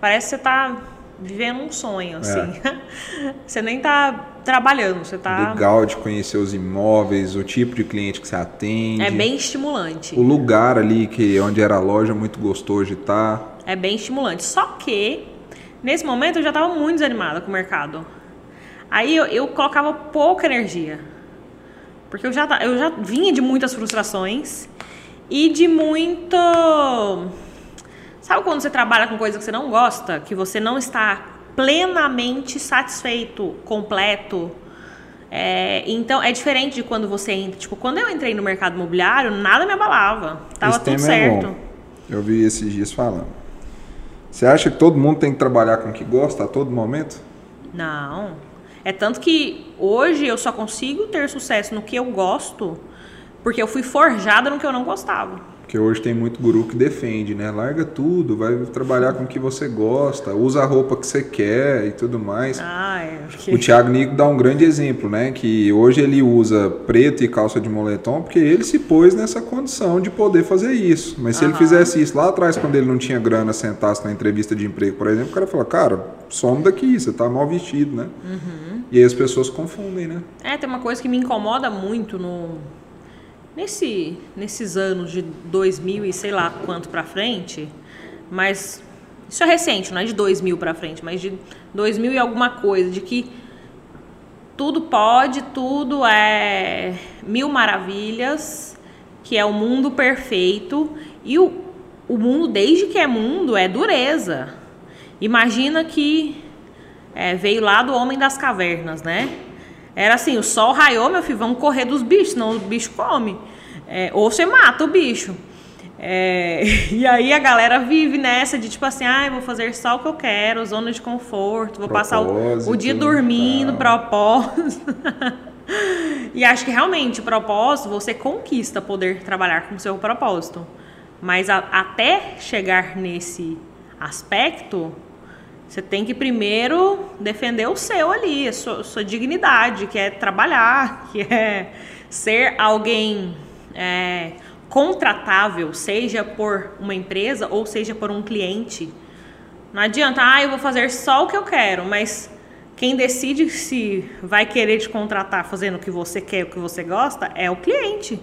[SPEAKER 2] Parece que você tá vivendo um sonho, assim. você nem tá trabalhando, você tá.
[SPEAKER 1] Legal de conhecer os imóveis, o tipo de cliente que você atende.
[SPEAKER 2] É bem estimulante.
[SPEAKER 1] O lugar ali que onde era a loja muito gostoso de estar.
[SPEAKER 2] É bem estimulante. Só que, nesse momento, eu já estava muito desanimada com o mercado. Aí eu, eu colocava pouca energia. Porque eu já, eu já vinha de muitas frustrações e de muito. Sabe quando você trabalha com coisa que você não gosta? Que você não está plenamente satisfeito, completo? É, então é diferente de quando você entra. Tipo, quando eu entrei no mercado imobiliário, nada me abalava. Tava
[SPEAKER 1] Esse
[SPEAKER 2] tudo
[SPEAKER 1] é
[SPEAKER 2] certo.
[SPEAKER 1] bom. Eu vi esses dias falando. Você acha que todo mundo tem que trabalhar com o que gosta a todo momento?
[SPEAKER 2] Não. É tanto que hoje eu só consigo ter sucesso no que eu gosto porque eu fui forjada no que eu não gostava.
[SPEAKER 1] Porque hoje tem muito guru que defende, né? Larga tudo, vai trabalhar com o que você gosta, usa a roupa que você quer e tudo mais.
[SPEAKER 2] Ah, é. porque-
[SPEAKER 1] O Thiago Nico dá um grande exemplo, né? Que hoje ele usa preto e calça de moletom porque ele se pôs nessa condição de poder fazer isso. Mas se ele fizesse isso lá atrás, quando ele não tinha grana, sentasse na entrevista de emprego, por exemplo, o cara fala, cara, some daqui, você tá mal vestido, né?
[SPEAKER 2] Uhum.
[SPEAKER 1] E aí as pessoas confundem, né?
[SPEAKER 2] É, tem uma coisa que me incomoda muito no nesse nesses anos de 2000 e sei lá quanto pra frente, mas isso é recente, não é de 2000 pra frente, mas de 2000 e alguma coisa, de que tudo pode, tudo é mil maravilhas, que é o mundo perfeito e o, o mundo desde que é mundo é dureza. Imagina que é, veio lá do homem das cavernas, né? Era assim, o sol raiou, meu filho, vamos correr dos bichos, senão o bicho come. É, ou você mata o bicho. É, e aí a galera vive nessa de tipo assim, ah, vou fazer só o que eu quero, zona de conforto, vou passar o, o dia dormindo, propósito. e acho que realmente o propósito, você conquista poder trabalhar com o seu propósito. Mas a, até chegar nesse aspecto, você tem que primeiro defender o seu ali, a sua, sua dignidade, que é trabalhar, que é ser alguém é, contratável, seja por uma empresa ou seja por um cliente. Não adianta, ah, eu vou fazer só o que eu quero, mas quem decide se vai querer te contratar fazendo o que você quer, o que você gosta, é o cliente.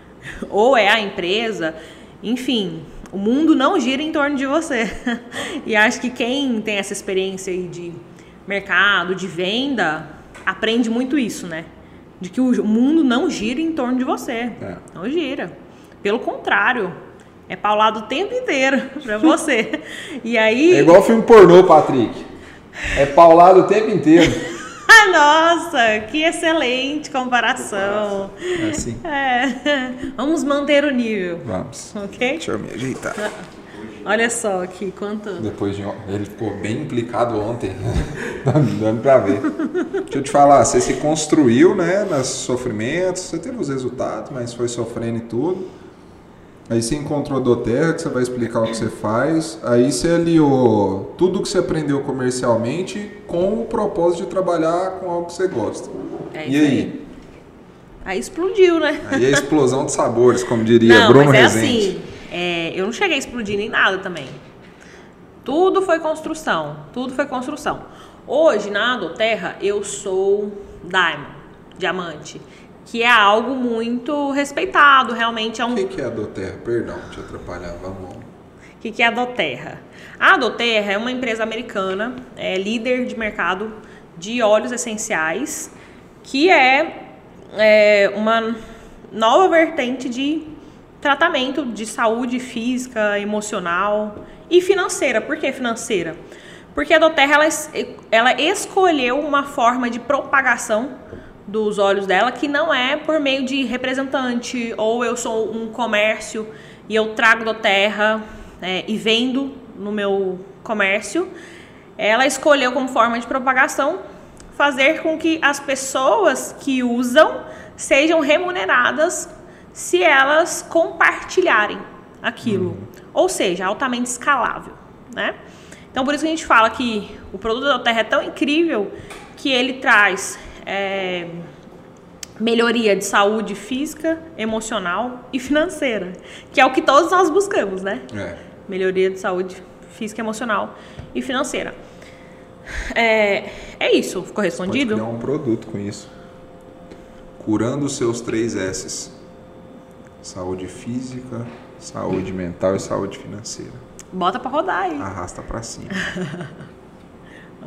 [SPEAKER 2] Ou é a empresa, enfim, o mundo não gira em torno de você. e acho que quem tem essa experiência aí de mercado, de venda, aprende muito isso, né? De que o mundo não gira em torno de você. É. Não gira. Pelo contrário, é paulado o tempo inteiro pra você. E aí.
[SPEAKER 1] É igual filme pornô, Patrick. É paulado o tempo inteiro.
[SPEAKER 2] Nossa, que excelente comparação.
[SPEAKER 1] É assim.
[SPEAKER 2] É. Vamos manter o nível.
[SPEAKER 1] Vamos.
[SPEAKER 2] Ok?
[SPEAKER 1] Deixa eu me ajeitar.
[SPEAKER 2] Olha só aqui, quanto.
[SPEAKER 1] Depois de. Ele ficou bem implicado ontem. Dando pra ver. Deixa eu te falar, você se construiu, né, nos sofrimentos, você teve os resultados, mas foi sofrendo e tudo. Aí você encontrou a Doterra, que você vai explicar o que você faz. Aí você aliou tudo que você aprendeu comercialmente com o propósito de trabalhar com algo que você gosta.
[SPEAKER 2] É e aí? aí? Aí explodiu, né?
[SPEAKER 1] Aí é explosão de sabores, como diria
[SPEAKER 2] não,
[SPEAKER 1] Bruno
[SPEAKER 2] mas é
[SPEAKER 1] Rezende.
[SPEAKER 2] assim, é, eu não cheguei a explodir nem nada também. Tudo foi construção, tudo foi construção. Hoje, na Doterra, eu sou Diamond, diamante que é algo muito respeitado, realmente é um...
[SPEAKER 1] O que, que é a Doterra? Perdão, te atrapalhar, vamos...
[SPEAKER 2] O que, que é a Doterra? A Doterra é uma empresa americana, é líder de mercado de óleos essenciais, que é, é uma nova vertente de tratamento de saúde física, emocional e financeira. Por que financeira? Porque a Doterra ela, ela escolheu uma forma de propagação dos olhos dela, que não é por meio de representante, ou eu sou um comércio e eu trago da terra é, e vendo no meu comércio. Ela escolheu como forma de propagação fazer com que as pessoas que usam sejam remuneradas se elas compartilharem aquilo. Uhum. Ou seja, altamente escalável, né? Então, por isso que a gente fala que o produto da Terra é tão incrível que ele traz é, melhoria de saúde física, emocional e financeira, que é o que todos nós buscamos, né?
[SPEAKER 1] É.
[SPEAKER 2] Melhoria de saúde física, emocional e financeira. É, é isso, ficou respondido?
[SPEAKER 1] Pode criar um produto com isso. Curando os seus três S's. Saúde física, saúde mental e saúde financeira.
[SPEAKER 2] Bota para rodar aí.
[SPEAKER 1] Arrasta para cima.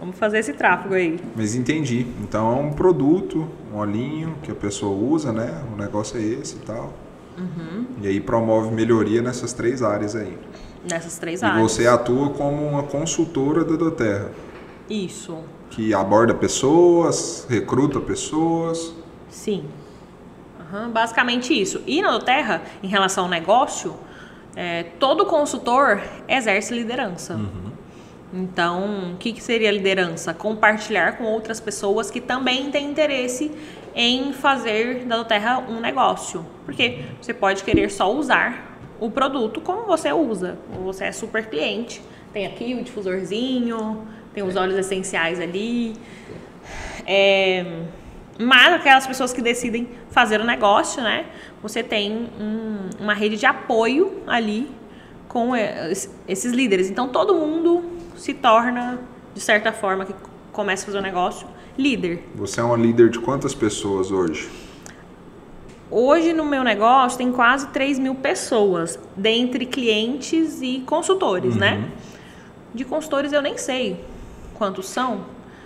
[SPEAKER 2] Vamos fazer esse tráfego aí.
[SPEAKER 1] Mas entendi. Então é um produto, um olhinho que a pessoa usa, né? O negócio é esse e tal.
[SPEAKER 2] Uhum.
[SPEAKER 1] E aí promove melhoria nessas três áreas aí.
[SPEAKER 2] Nessas três
[SPEAKER 1] e
[SPEAKER 2] áreas.
[SPEAKER 1] E você atua como uma consultora da Doterra.
[SPEAKER 2] Isso.
[SPEAKER 1] Que aborda pessoas, recruta pessoas.
[SPEAKER 2] Sim. Uhum, basicamente isso. E na Doterra, em relação ao negócio, é, todo consultor exerce liderança.
[SPEAKER 1] Uhum.
[SPEAKER 2] Então, o que, que seria liderança? Compartilhar com outras pessoas que também têm interesse em fazer da Terra um negócio. Porque você pode querer só usar o produto como você usa. Você é super cliente, tem aqui o difusorzinho, tem os óleos essenciais ali. É, mas aquelas pessoas que decidem fazer o negócio, né? Você tem um, uma rede de apoio ali com esses líderes. Então todo mundo se torna, de certa forma, que começa a fazer um negócio, líder.
[SPEAKER 1] Você é uma líder de quantas pessoas hoje?
[SPEAKER 2] Hoje no meu negócio tem quase 3 mil pessoas, dentre clientes e consultores, né? uhum. né? De consultores eu nem sei quantos são.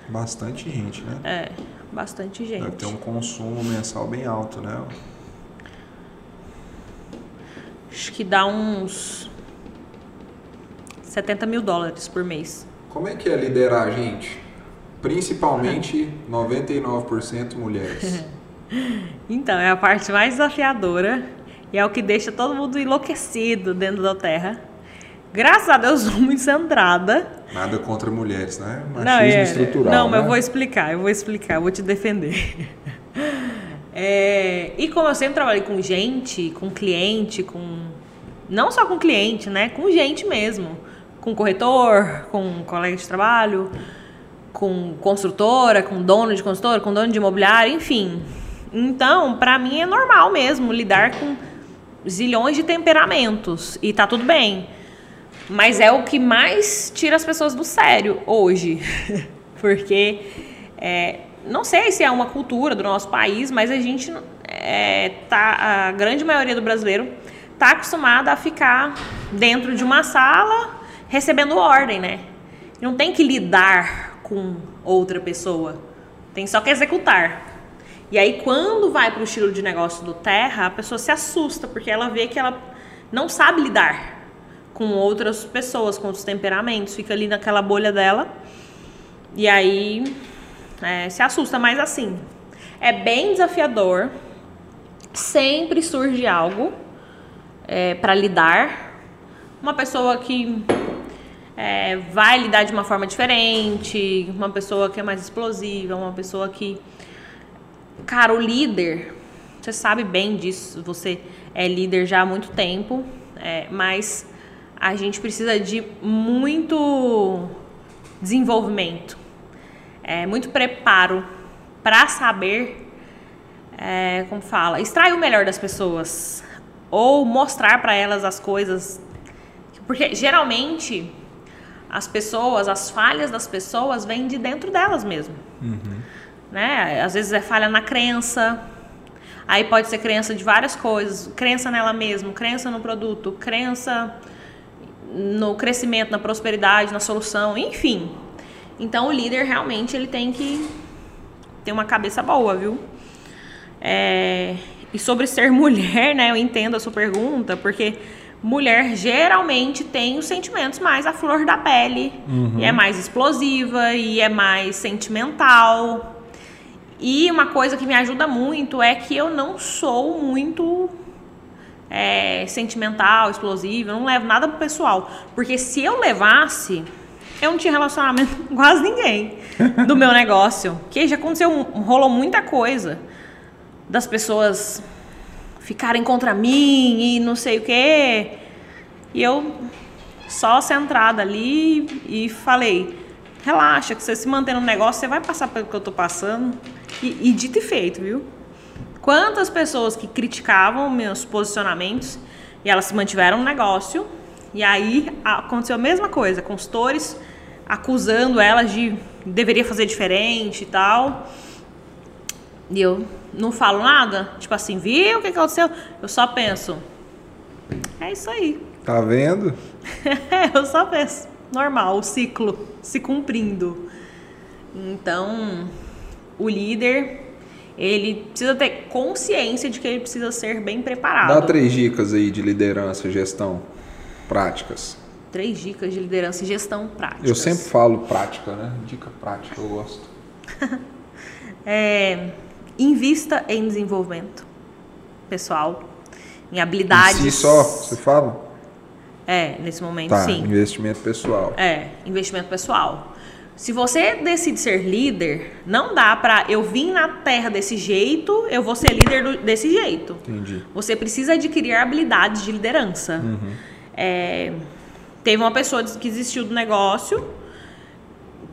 [SPEAKER 1] Bastante gente, né?
[SPEAKER 2] É, bastante gente.
[SPEAKER 1] Deve ter um consumo mensal bem alto, né?
[SPEAKER 2] Acho que dá uns 70 mil dólares por mês.
[SPEAKER 1] Como é que é liderar a gente? Principalmente 99% mulheres.
[SPEAKER 2] então, é a parte mais desafiadora E é o que deixa todo mundo enlouquecido dentro da Terra. Graças a Deus, sou muito centrada.
[SPEAKER 1] Nada contra mulheres, né?
[SPEAKER 2] Machismo não, é, estrutural. Não, mas né? eu vou explicar, eu vou explicar, eu vou te defender. É, e como eu sempre trabalhei com gente, com cliente, com. Não só com cliente, né? Com gente mesmo. Com corretor, com colega de trabalho, com construtora, com dono de construtora, com dono de imobiliário, enfim. Então, para mim é normal mesmo lidar com zilhões de temperamentos e tá tudo bem. Mas é o que mais tira as pessoas do sério hoje. Porque é, não sei se é uma cultura do nosso país, mas a gente é, tá, a grande maioria do brasileiro está acostumada a ficar dentro de uma sala recebendo ordem, né? Não tem que lidar com outra pessoa, tem só que executar. E aí quando vai para o estilo de negócio do terra, a pessoa se assusta porque ela vê que ela não sabe lidar com outras pessoas, com os temperamentos, fica ali naquela bolha dela. E aí é, se assusta, mas assim, é bem desafiador. Sempre surge algo é, para lidar. Uma pessoa que é, vai lidar de uma forma diferente, uma pessoa que é mais explosiva, uma pessoa que. Cara, o líder, você sabe bem disso, você é líder já há muito tempo, é, mas a gente precisa de muito desenvolvimento é, muito preparo para saber, é, como fala, extrair o melhor das pessoas ou mostrar para elas as coisas, porque geralmente as pessoas, as falhas das pessoas vêm de dentro delas mesmo, uhum. né? Às vezes é falha na crença, aí pode ser crença de várias coisas, crença nela mesma, crença no produto, crença no crescimento, na prosperidade, na solução, enfim, então o líder realmente ele tem que ter uma cabeça boa, viu? É... E sobre ser mulher, né? Eu entendo a sua pergunta, porque mulher geralmente tem os sentimentos mais à flor da pele, uhum. e é mais explosiva e é mais sentimental. E uma coisa que me ajuda muito é que eu não sou muito é, sentimental, explosiva, eu não levo nada pro pessoal. Porque se eu levasse, eu não tinha relacionamento com quase ninguém do meu negócio. Que já aconteceu, rolou muita coisa das pessoas ficarem contra mim e não sei o quê. E eu só centrada ali e falei: relaxa, que você se manter no negócio, você vai passar pelo que eu tô passando. E, e dito e feito, viu? Quantas pessoas que criticavam meus posicionamentos e elas se mantiveram no negócio e aí aconteceu a mesma coisa, consultores acusando elas de deveria fazer diferente e tal. E eu não falo nada, tipo assim, viu o que aconteceu? Eu só penso, é isso aí.
[SPEAKER 1] Tá vendo?
[SPEAKER 2] eu só penso, normal, o ciclo se cumprindo. Então, o líder, ele precisa ter consciência de que ele precisa ser bem preparado.
[SPEAKER 1] Dá três dicas aí de liderança, gestão práticas.
[SPEAKER 2] Três dicas de liderança e gestão prática.
[SPEAKER 1] Eu sempre falo prática, né? Dica prática, eu gosto.
[SPEAKER 2] é, invista em desenvolvimento pessoal, em habilidades.
[SPEAKER 1] Em si só, você fala?
[SPEAKER 2] É, nesse momento
[SPEAKER 1] tá,
[SPEAKER 2] sim.
[SPEAKER 1] Investimento pessoal.
[SPEAKER 2] É, investimento pessoal. Se você decide ser líder, não dá para eu vim na terra desse jeito, eu vou ser líder do, desse jeito.
[SPEAKER 1] Entendi.
[SPEAKER 2] Você precisa adquirir habilidades de liderança. Uhum. É, teve uma pessoa que desistiu do negócio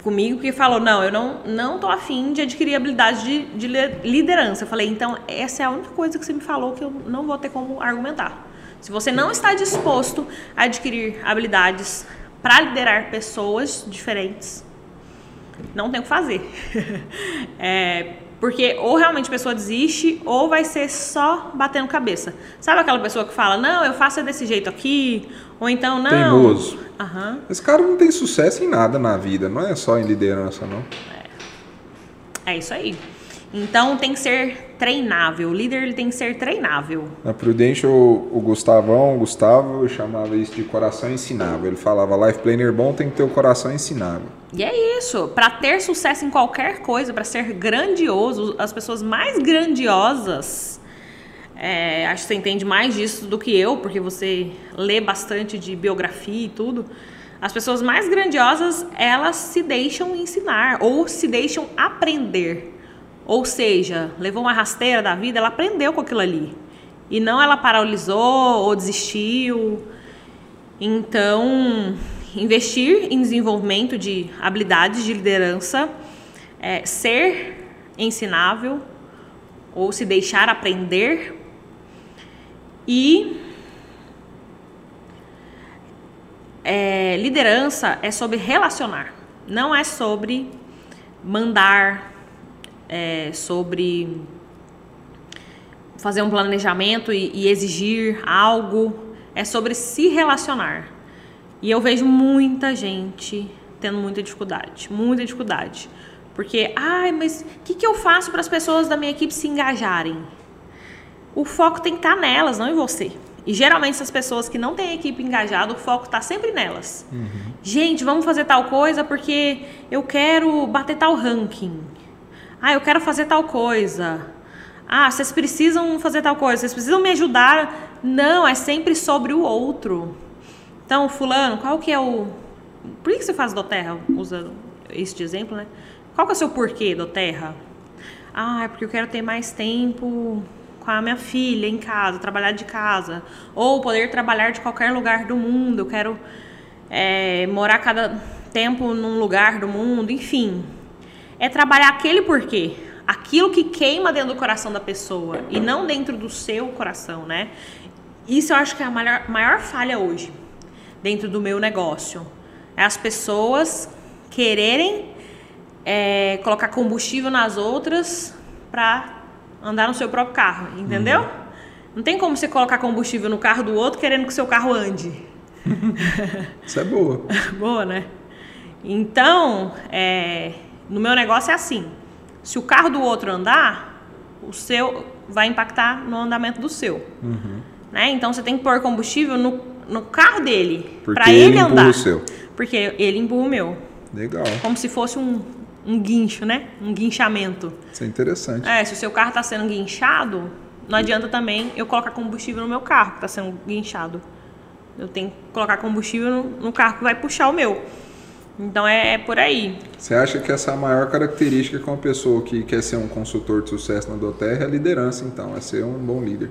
[SPEAKER 2] comigo que falou não eu não não tô afim de adquirir habilidade de, de liderança. Eu falei então essa é a única coisa que você me falou que eu não vou ter como argumentar. Se você não está disposto a adquirir habilidades para liderar pessoas diferentes não tem o que fazer. É, porque ou realmente a pessoa desiste, ou vai ser só batendo cabeça. Sabe aquela pessoa que fala, não, eu faço desse jeito aqui, ou então não.
[SPEAKER 1] Teimoso. Uhum. Esse cara não tem sucesso em nada na vida, não é só em liderança, não.
[SPEAKER 2] É, é isso aí. Então tem que ser treinável. O líder ele tem que ser treinável.
[SPEAKER 1] Na Prudential, o Gustavão, o Gustavo, chamava isso de coração ensinável. Ele falava, life planner bom tem que ter o coração ensinável.
[SPEAKER 2] E é isso. Para ter sucesso em qualquer coisa, para ser grandioso, as pessoas mais grandiosas É, acho que você entende mais disso do que eu, porque você lê bastante de biografia e tudo. As pessoas mais grandiosas, elas se deixam ensinar ou se deixam aprender. Ou seja, levou uma rasteira da vida, ela aprendeu com aquilo ali. E não ela paralisou ou desistiu. Então, investir em desenvolvimento de habilidades de liderança, é, ser ensinável ou se deixar aprender e é, liderança é sobre relacionar, não é sobre mandar, é sobre fazer um planejamento e, e exigir algo, é sobre se relacionar. E eu vejo muita gente tendo muita dificuldade, muita dificuldade. Porque, ai, mas o que, que eu faço para as pessoas da minha equipe se engajarem? O foco tem que estar tá nelas, não em você. E geralmente essas pessoas que não têm equipe engajada, o foco está sempre nelas. Uhum. Gente, vamos fazer tal coisa porque eu quero bater tal ranking. Ah, eu quero fazer tal coisa. Ah, vocês precisam fazer tal coisa, vocês precisam me ajudar. Não, é sempre sobre o outro. Então, fulano, qual que é o... Por que você faz do terra, usando esse de exemplo, né? Qual que é o seu porquê do terra? Ah, é porque eu quero ter mais tempo com a minha filha em casa, trabalhar de casa, ou poder trabalhar de qualquer lugar do mundo. Eu quero é, morar cada tempo num lugar do mundo, enfim. É trabalhar aquele porquê, aquilo que queima dentro do coração da pessoa e não dentro do seu coração, né? Isso eu acho que é a maior, maior falha hoje dentro do meu negócio. É as pessoas quererem é, colocar combustível nas outras para andar no seu próprio carro, entendeu? Uhum. Não tem como você colocar combustível no carro do outro querendo que o seu carro ande.
[SPEAKER 1] Isso é boa.
[SPEAKER 2] boa, né? Então, é, no meu negócio é assim: se o carro do outro andar, o seu vai impactar no andamento do seu. Uhum. Né? Então você tem que pôr combustível no, no carro dele para ele, ele andar. O seu. Porque ele empurra o meu.
[SPEAKER 1] Legal.
[SPEAKER 2] Como se fosse um, um guincho, né? Um guinchamento.
[SPEAKER 1] Isso é interessante.
[SPEAKER 2] É, se o seu carro está sendo guinchado, não adianta também eu colocar combustível no meu carro que está sendo guinchado. Eu tenho que colocar combustível no, no carro que vai puxar o meu. Então é, é, por aí.
[SPEAKER 1] Você acha que essa é maior característica que uma pessoa que quer ser um consultor de sucesso na Doterra é a liderança, então, é ser um bom líder.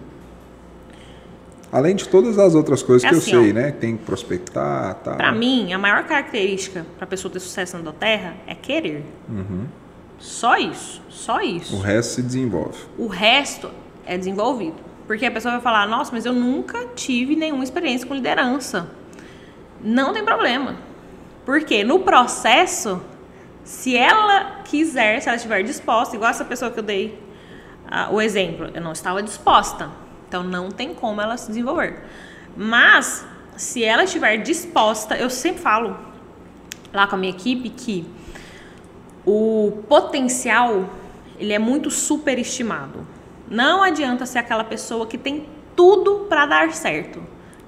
[SPEAKER 1] Além de todas as outras coisas é que assim, eu sei, ó, né? Tem que prospectar, tá.
[SPEAKER 2] Para mim, a maior característica para a pessoa ter sucesso na Doterra é querer. Uhum. Só isso, só isso.
[SPEAKER 1] O resto se desenvolve.
[SPEAKER 2] O resto é desenvolvido. Porque a pessoa vai falar: "Nossa, mas eu nunca tive nenhuma experiência com liderança". Não tem problema. Porque no processo, se ela quiser, se ela estiver disposta, igual essa pessoa que eu dei uh, o exemplo, eu não estava disposta então não tem como ela se desenvolver. Mas se ela estiver disposta, eu sempre falo lá com a minha equipe que o potencial ele é muito superestimado. Não adianta ser aquela pessoa que tem tudo para dar certo.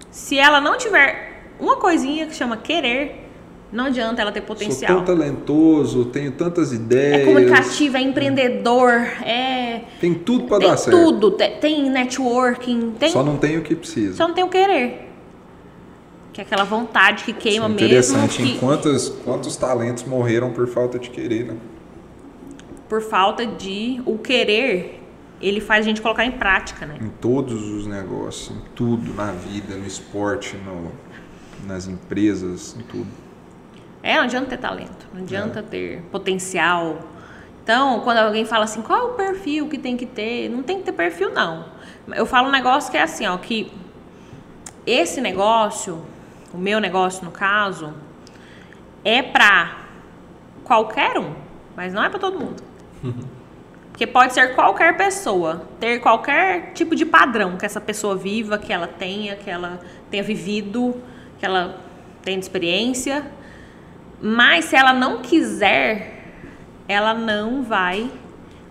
[SPEAKER 2] Se ela não tiver uma coisinha que chama querer, não adianta ela ter potencial.
[SPEAKER 1] Sou tão talentoso, tenho tantas ideias.
[SPEAKER 2] É comunicativo, é empreendedor, é.
[SPEAKER 1] Tem tudo para dar certo.
[SPEAKER 2] Tem tudo, tem networking, tem.
[SPEAKER 1] Só não tem o que precisa.
[SPEAKER 2] Só não tem o querer. Que é aquela vontade que queima
[SPEAKER 1] Isso
[SPEAKER 2] é
[SPEAKER 1] interessante.
[SPEAKER 2] mesmo.
[SPEAKER 1] Interessante. Quantos, quantos talentos morreram por falta de querer, né?
[SPEAKER 2] Por falta de. O querer, ele faz a gente colocar em prática, né?
[SPEAKER 1] Em todos os negócios, em tudo, na vida, no esporte, no, nas empresas, em tudo.
[SPEAKER 2] É, não adianta ter talento, não adianta é. ter potencial. Então, quando alguém fala assim, qual é o perfil que tem que ter? Não tem que ter perfil, não. Eu falo um negócio que é assim, ó, que esse negócio, o meu negócio no caso, é pra qualquer um, mas não é para todo mundo. Porque pode ser qualquer pessoa, ter qualquer tipo de padrão que essa pessoa viva, que ela tenha, que ela tenha vivido, que ela tenha experiência. Mas se ela não quiser, ela não vai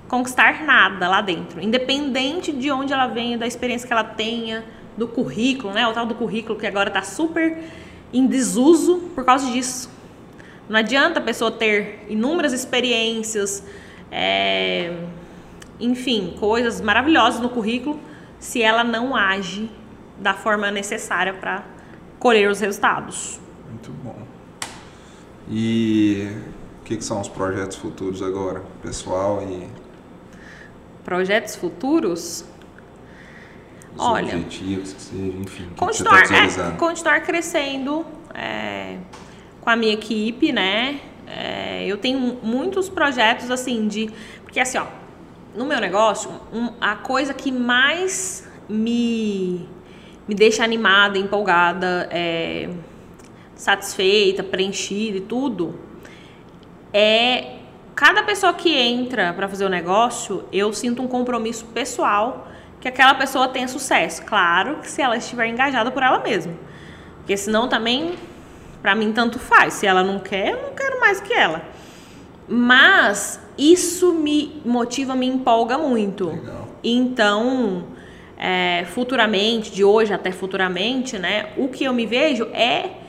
[SPEAKER 2] conquistar nada lá dentro, independente de onde ela venha, da experiência que ela tenha, do currículo, né? O tal do currículo que agora está super em desuso por causa disso. Não adianta a pessoa ter inúmeras experiências, é, enfim, coisas maravilhosas no currículo, se ela não age da forma necessária para colher os resultados.
[SPEAKER 1] Muito bom. E o que, que, são os projetos futuros agora, pessoal e
[SPEAKER 2] projetos futuros?
[SPEAKER 1] Os Olha, objetivos, que seja, enfim,
[SPEAKER 2] continuar, tá é, continuar crescendo é, com a minha equipe, né? É, eu tenho muitos projetos assim de. Porque assim, ó, no meu negócio, um, a coisa que mais me, me deixa animada, empolgada, é, satisfeita, preenchida e tudo, é cada pessoa que entra para fazer o negócio, eu sinto um compromisso pessoal que aquela pessoa tenha sucesso. Claro que se ela estiver engajada por ela mesma. Porque senão também, para mim, tanto faz. Se ela não quer, eu não quero mais que ela. Mas isso me motiva, me empolga muito. Legal. Então, é, futuramente, de hoje até futuramente, né, o que eu me vejo é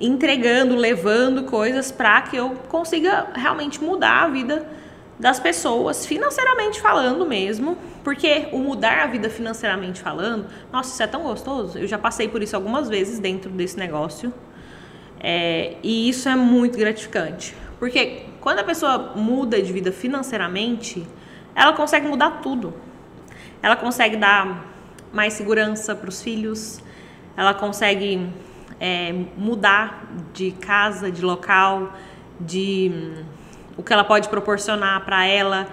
[SPEAKER 2] entregando, levando coisas para que eu consiga realmente mudar a vida das pessoas, financeiramente falando mesmo, porque o mudar a vida financeiramente falando, nossa, isso é tão gostoso. Eu já passei por isso algumas vezes dentro desse negócio. É, e isso é muito gratificante. Porque quando a pessoa muda de vida financeiramente, ela consegue mudar tudo. Ela consegue dar mais segurança para os filhos, ela consegue é, mudar de casa, de local, de hum, o que ela pode proporcionar para ela,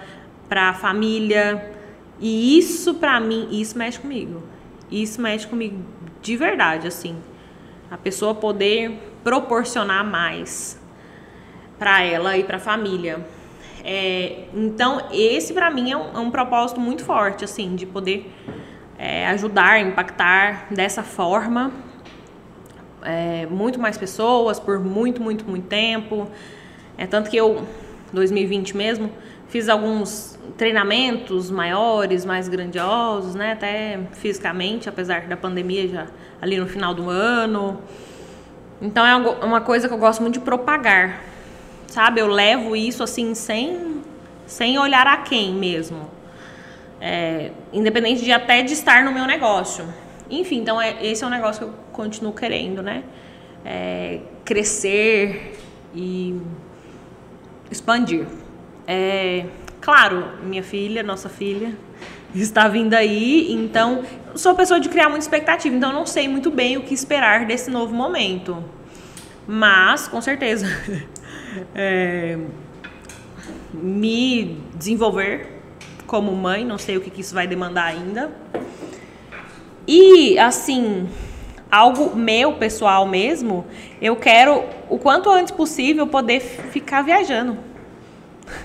[SPEAKER 2] para a família. E isso para mim, isso mexe comigo. Isso mexe comigo de verdade, assim. A pessoa poder proporcionar mais para ela e para a família. É, então, esse para mim é um, é um, propósito muito forte, assim, de poder é, ajudar, impactar dessa forma é, muito mais pessoas por muito, muito, muito tempo. É tanto que eu, 2020 mesmo, fiz alguns treinamentos maiores, mais grandiosos, né? Até fisicamente, apesar da pandemia já ali no final do ano. Então é uma coisa que eu gosto muito de propagar sabe? Eu levo isso assim sem, sem olhar a quem mesmo. É, independente de até de estar no meu negócio. Enfim, então é, esse é um negócio que eu continuo querendo, né? É, crescer e expandir. É, claro, minha filha, nossa filha, está vindo aí, então sou pessoa de criar muita expectativa, então não sei muito bem o que esperar desse novo momento. Mas, com certeza, é, me desenvolver como mãe, não sei o que, que isso vai demandar ainda. E, assim, algo meu, pessoal mesmo, eu quero, o quanto antes possível, poder ficar viajando.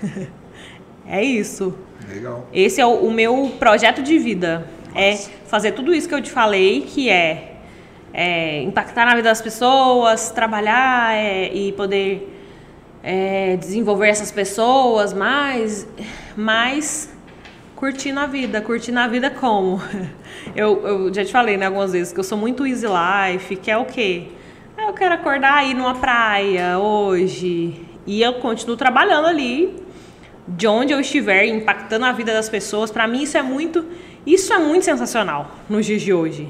[SPEAKER 2] é isso.
[SPEAKER 1] Legal.
[SPEAKER 2] Esse é o, o meu projeto de vida. É Nossa. É fazer tudo isso que eu te falei, que é, é impactar na vida das pessoas, trabalhar é, e poder é, desenvolver essas pessoas mais, mais curtindo a vida. Curtindo a vida como? Eu, eu já te falei né, algumas vezes que eu sou muito easy life, que é o quê? Ah, eu quero acordar aí numa praia hoje e eu continuo trabalhando ali de onde eu estiver, impactando a vida das pessoas. Para mim isso é muito, isso é muito sensacional nos dias de hoje,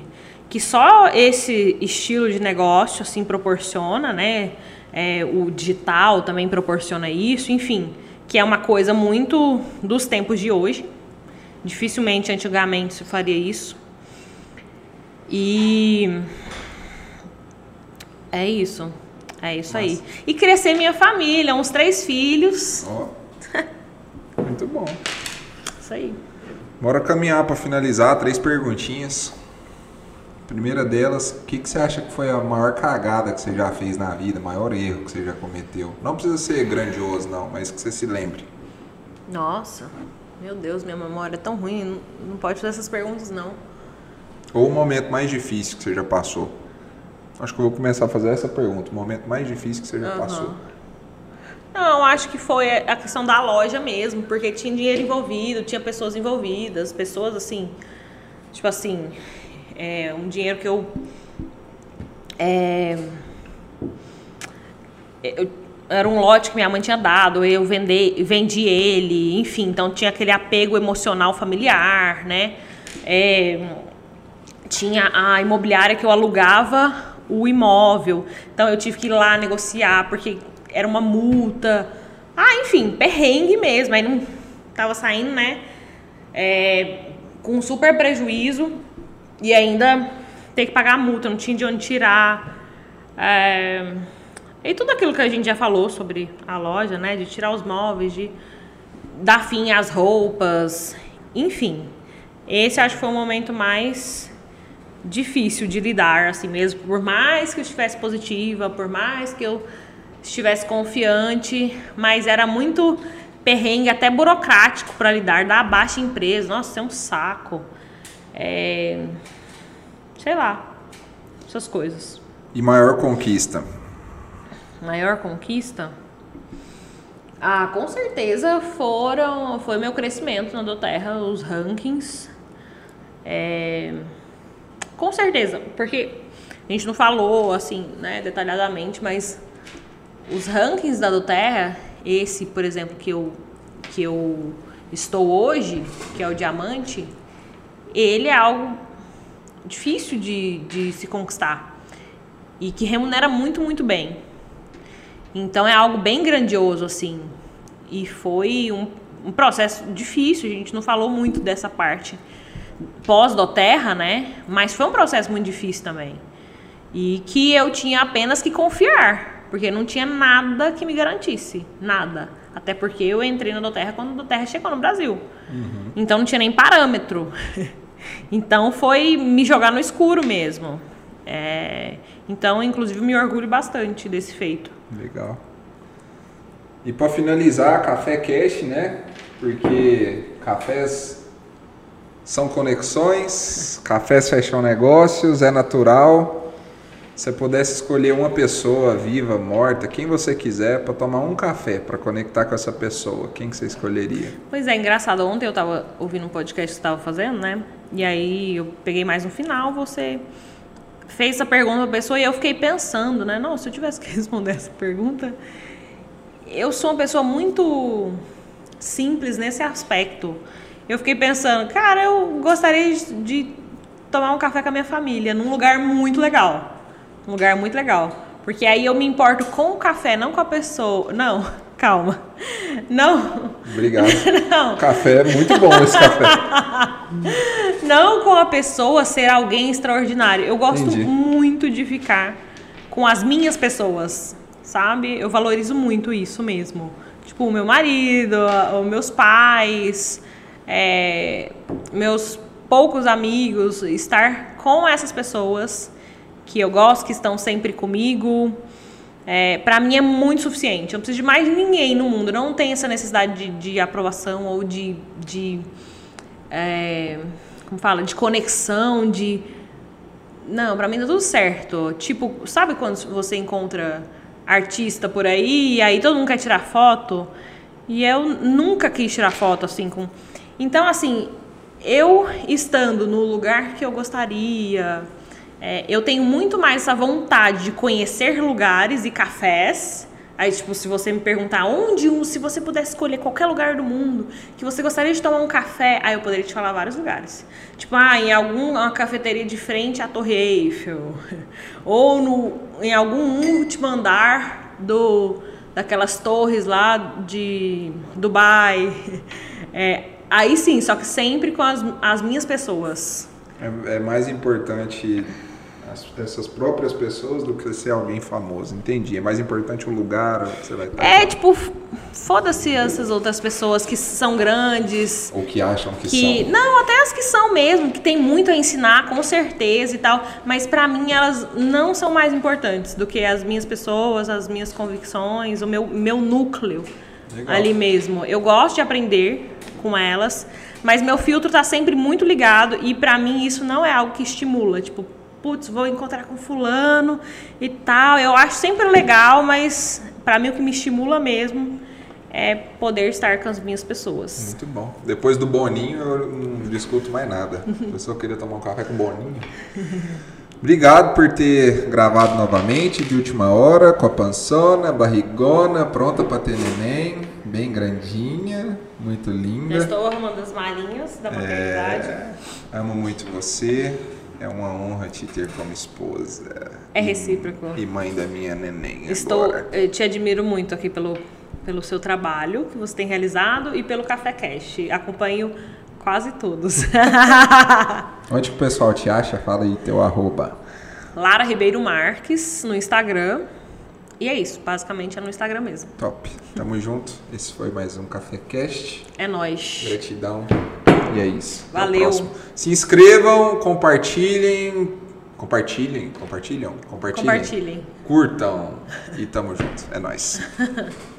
[SPEAKER 2] que só esse estilo de negócio assim proporciona, né? é, o digital também proporciona isso, enfim, que é uma coisa muito dos tempos de hoje. Dificilmente antigamente se faria isso. E é isso. É isso Nossa. aí. E crescer minha família, uns três filhos.
[SPEAKER 1] Oh. Muito bom.
[SPEAKER 2] Isso aí.
[SPEAKER 1] Bora caminhar para finalizar, três perguntinhas. Primeira delas, o que, que você acha que foi a maior cagada que você já fez na vida, maior erro que você já cometeu? Não precisa ser grandioso, não, mas que você se lembre.
[SPEAKER 2] Nossa, meu Deus, minha memória é tão ruim, não, não pode fazer essas perguntas, não.
[SPEAKER 1] Ou o momento mais difícil que você já passou? Acho que eu vou começar a fazer essa pergunta. O momento mais difícil que você já uhum. passou.
[SPEAKER 2] Não, acho que foi a questão da loja mesmo, porque tinha dinheiro envolvido, tinha pessoas envolvidas, pessoas assim, tipo assim, é um dinheiro que eu, é, eu era um lote que minha mãe tinha dado, eu vendi, vendi ele, enfim, então tinha aquele apego emocional familiar, né? É, tinha a imobiliária que eu alugava o imóvel. Então eu tive que ir lá negociar porque era uma multa. Ah, enfim, perrengue mesmo. Aí não tava saindo, né? É, com super prejuízo e ainda ter que pagar a multa, não tinha de onde tirar. É, e tudo aquilo que a gente já falou sobre a loja, né? De tirar os móveis, de dar fim às roupas, enfim. Esse acho que foi o momento mais difícil de lidar, assim mesmo. Por mais que eu estivesse positiva, por mais que eu estivesse confiante, mas era muito perrengue, até burocrático para lidar, da baixa empresa. Nossa, é um saco. É... Sei lá, essas coisas.
[SPEAKER 1] E maior conquista?
[SPEAKER 2] Maior conquista? Ah, com certeza foram, foi meu crescimento na Doterra, os rankings. É, com certeza, porque a gente não falou assim, né, detalhadamente, mas os rankings da Doterra, esse, por exemplo, que eu, que eu estou hoje, que é o diamante, ele é algo difícil de, de se conquistar e que remunera muito, muito bem. Então é algo bem grandioso, assim. E foi um, um processo difícil, a gente não falou muito dessa parte pós-doterra, né? Mas foi um processo muito difícil também. E que eu tinha apenas que confiar, porque não tinha nada que me garantisse, nada. Até porque eu entrei na doterra quando a doterra chegou no Brasil. Uhum. Então não tinha nem parâmetro. então foi me jogar no escuro mesmo. É... Então, inclusive, me orgulho bastante desse feito.
[SPEAKER 1] Legal. E para finalizar, Café Cash, né? Porque cafés são conexões, cafés fecham negócios, é natural. Se você pudesse escolher uma pessoa viva, morta, quem você quiser, para tomar um café, para conectar com essa pessoa, quem que você escolheria?
[SPEAKER 2] Pois é, engraçado. Ontem eu estava ouvindo um podcast que você estava fazendo, né? E aí eu peguei mais no final, você fez essa pergunta para a pessoa e eu fiquei pensando, né? Não, se eu tivesse que responder essa pergunta, eu sou uma pessoa muito simples nesse aspecto eu fiquei pensando, cara, eu gostaria de tomar um café com a minha família num lugar muito legal. Um lugar muito legal. Porque aí eu me importo com o café, não com a pessoa. Não, calma. Não.
[SPEAKER 1] Obrigado. Não. Café é muito bom esse café.
[SPEAKER 2] não com a pessoa ser alguém extraordinário. Eu gosto Entendi. muito de ficar com as minhas pessoas, sabe? Eu valorizo muito isso mesmo. Tipo, o meu marido, os meus pais, é, meus poucos amigos, estar com essas pessoas que eu gosto, que estão sempre comigo, é, para mim é muito suficiente. Eu não preciso de mais ninguém no mundo. Eu não tenho essa necessidade de, de aprovação ou de, de é, como fala, de conexão, de não, para mim tá tudo certo. Tipo, sabe quando você encontra artista por aí e aí todo mundo quer tirar foto? E eu nunca quis tirar foto assim com então, assim, eu estando no lugar que eu gostaria, é, eu tenho muito mais essa vontade de conhecer lugares e cafés. Aí, tipo, se você me perguntar onde, se você pudesse escolher qualquer lugar do mundo que você gostaria de tomar um café, aí eu poderia te falar vários lugares. Tipo, ah, em alguma cafeteria de frente à Torre Eiffel. Ou no, em algum último andar do, daquelas torres lá de Dubai. É, Aí sim, só que sempre com as, as minhas pessoas.
[SPEAKER 1] É, é mais importante essas próprias pessoas do que ser alguém famoso, entendi. É mais importante o lugar que você vai estar.
[SPEAKER 2] É, tipo, foda-se essas outras pessoas que são grandes.
[SPEAKER 1] Ou que acham que, que
[SPEAKER 2] são. Não, até as que são mesmo, que tem muito a ensinar, com certeza e tal. Mas para mim elas não são mais importantes do que as minhas pessoas, as minhas convicções, o meu, meu núcleo Legal. ali mesmo. Eu gosto de aprender com elas, mas meu filtro está sempre muito ligado e para mim isso não é algo que estimula, tipo, putz, vou encontrar com fulano e tal. Eu acho sempre legal, mas para mim o que me estimula mesmo é poder estar com as minhas pessoas.
[SPEAKER 1] Muito bom. Depois do Boninho eu não discuto mais nada. Eu só queria tomar um café com o Boninho. Obrigado por ter gravado novamente de última hora com a pançona, barrigona, pronta para ter neném. bem grandinha, muito linda.
[SPEAKER 2] Já estou arrumando as malinhas da maternidade.
[SPEAKER 1] É, amo muito você. É uma honra te ter como esposa.
[SPEAKER 2] É recíproco.
[SPEAKER 1] E mãe da minha neném.
[SPEAKER 2] Estou,
[SPEAKER 1] agora.
[SPEAKER 2] eu te admiro muito aqui pelo, pelo seu trabalho que você tem realizado e pelo Café Cash. Acompanho quase todos.
[SPEAKER 1] Onde que o pessoal te acha? Fala aí teu arroba.
[SPEAKER 2] Lara Ribeiro Marques no Instagram. E é isso, basicamente é no Instagram mesmo.
[SPEAKER 1] Top. Tamo junto. Esse foi mais um Café Cast.
[SPEAKER 2] É nóis.
[SPEAKER 1] Gratidão. E é isso.
[SPEAKER 2] Valeu.
[SPEAKER 1] Se inscrevam, compartilhem. Compartilhem, compartilham, compartilhem.
[SPEAKER 2] Compartilhem.
[SPEAKER 1] Curtam. E tamo junto. É nóis.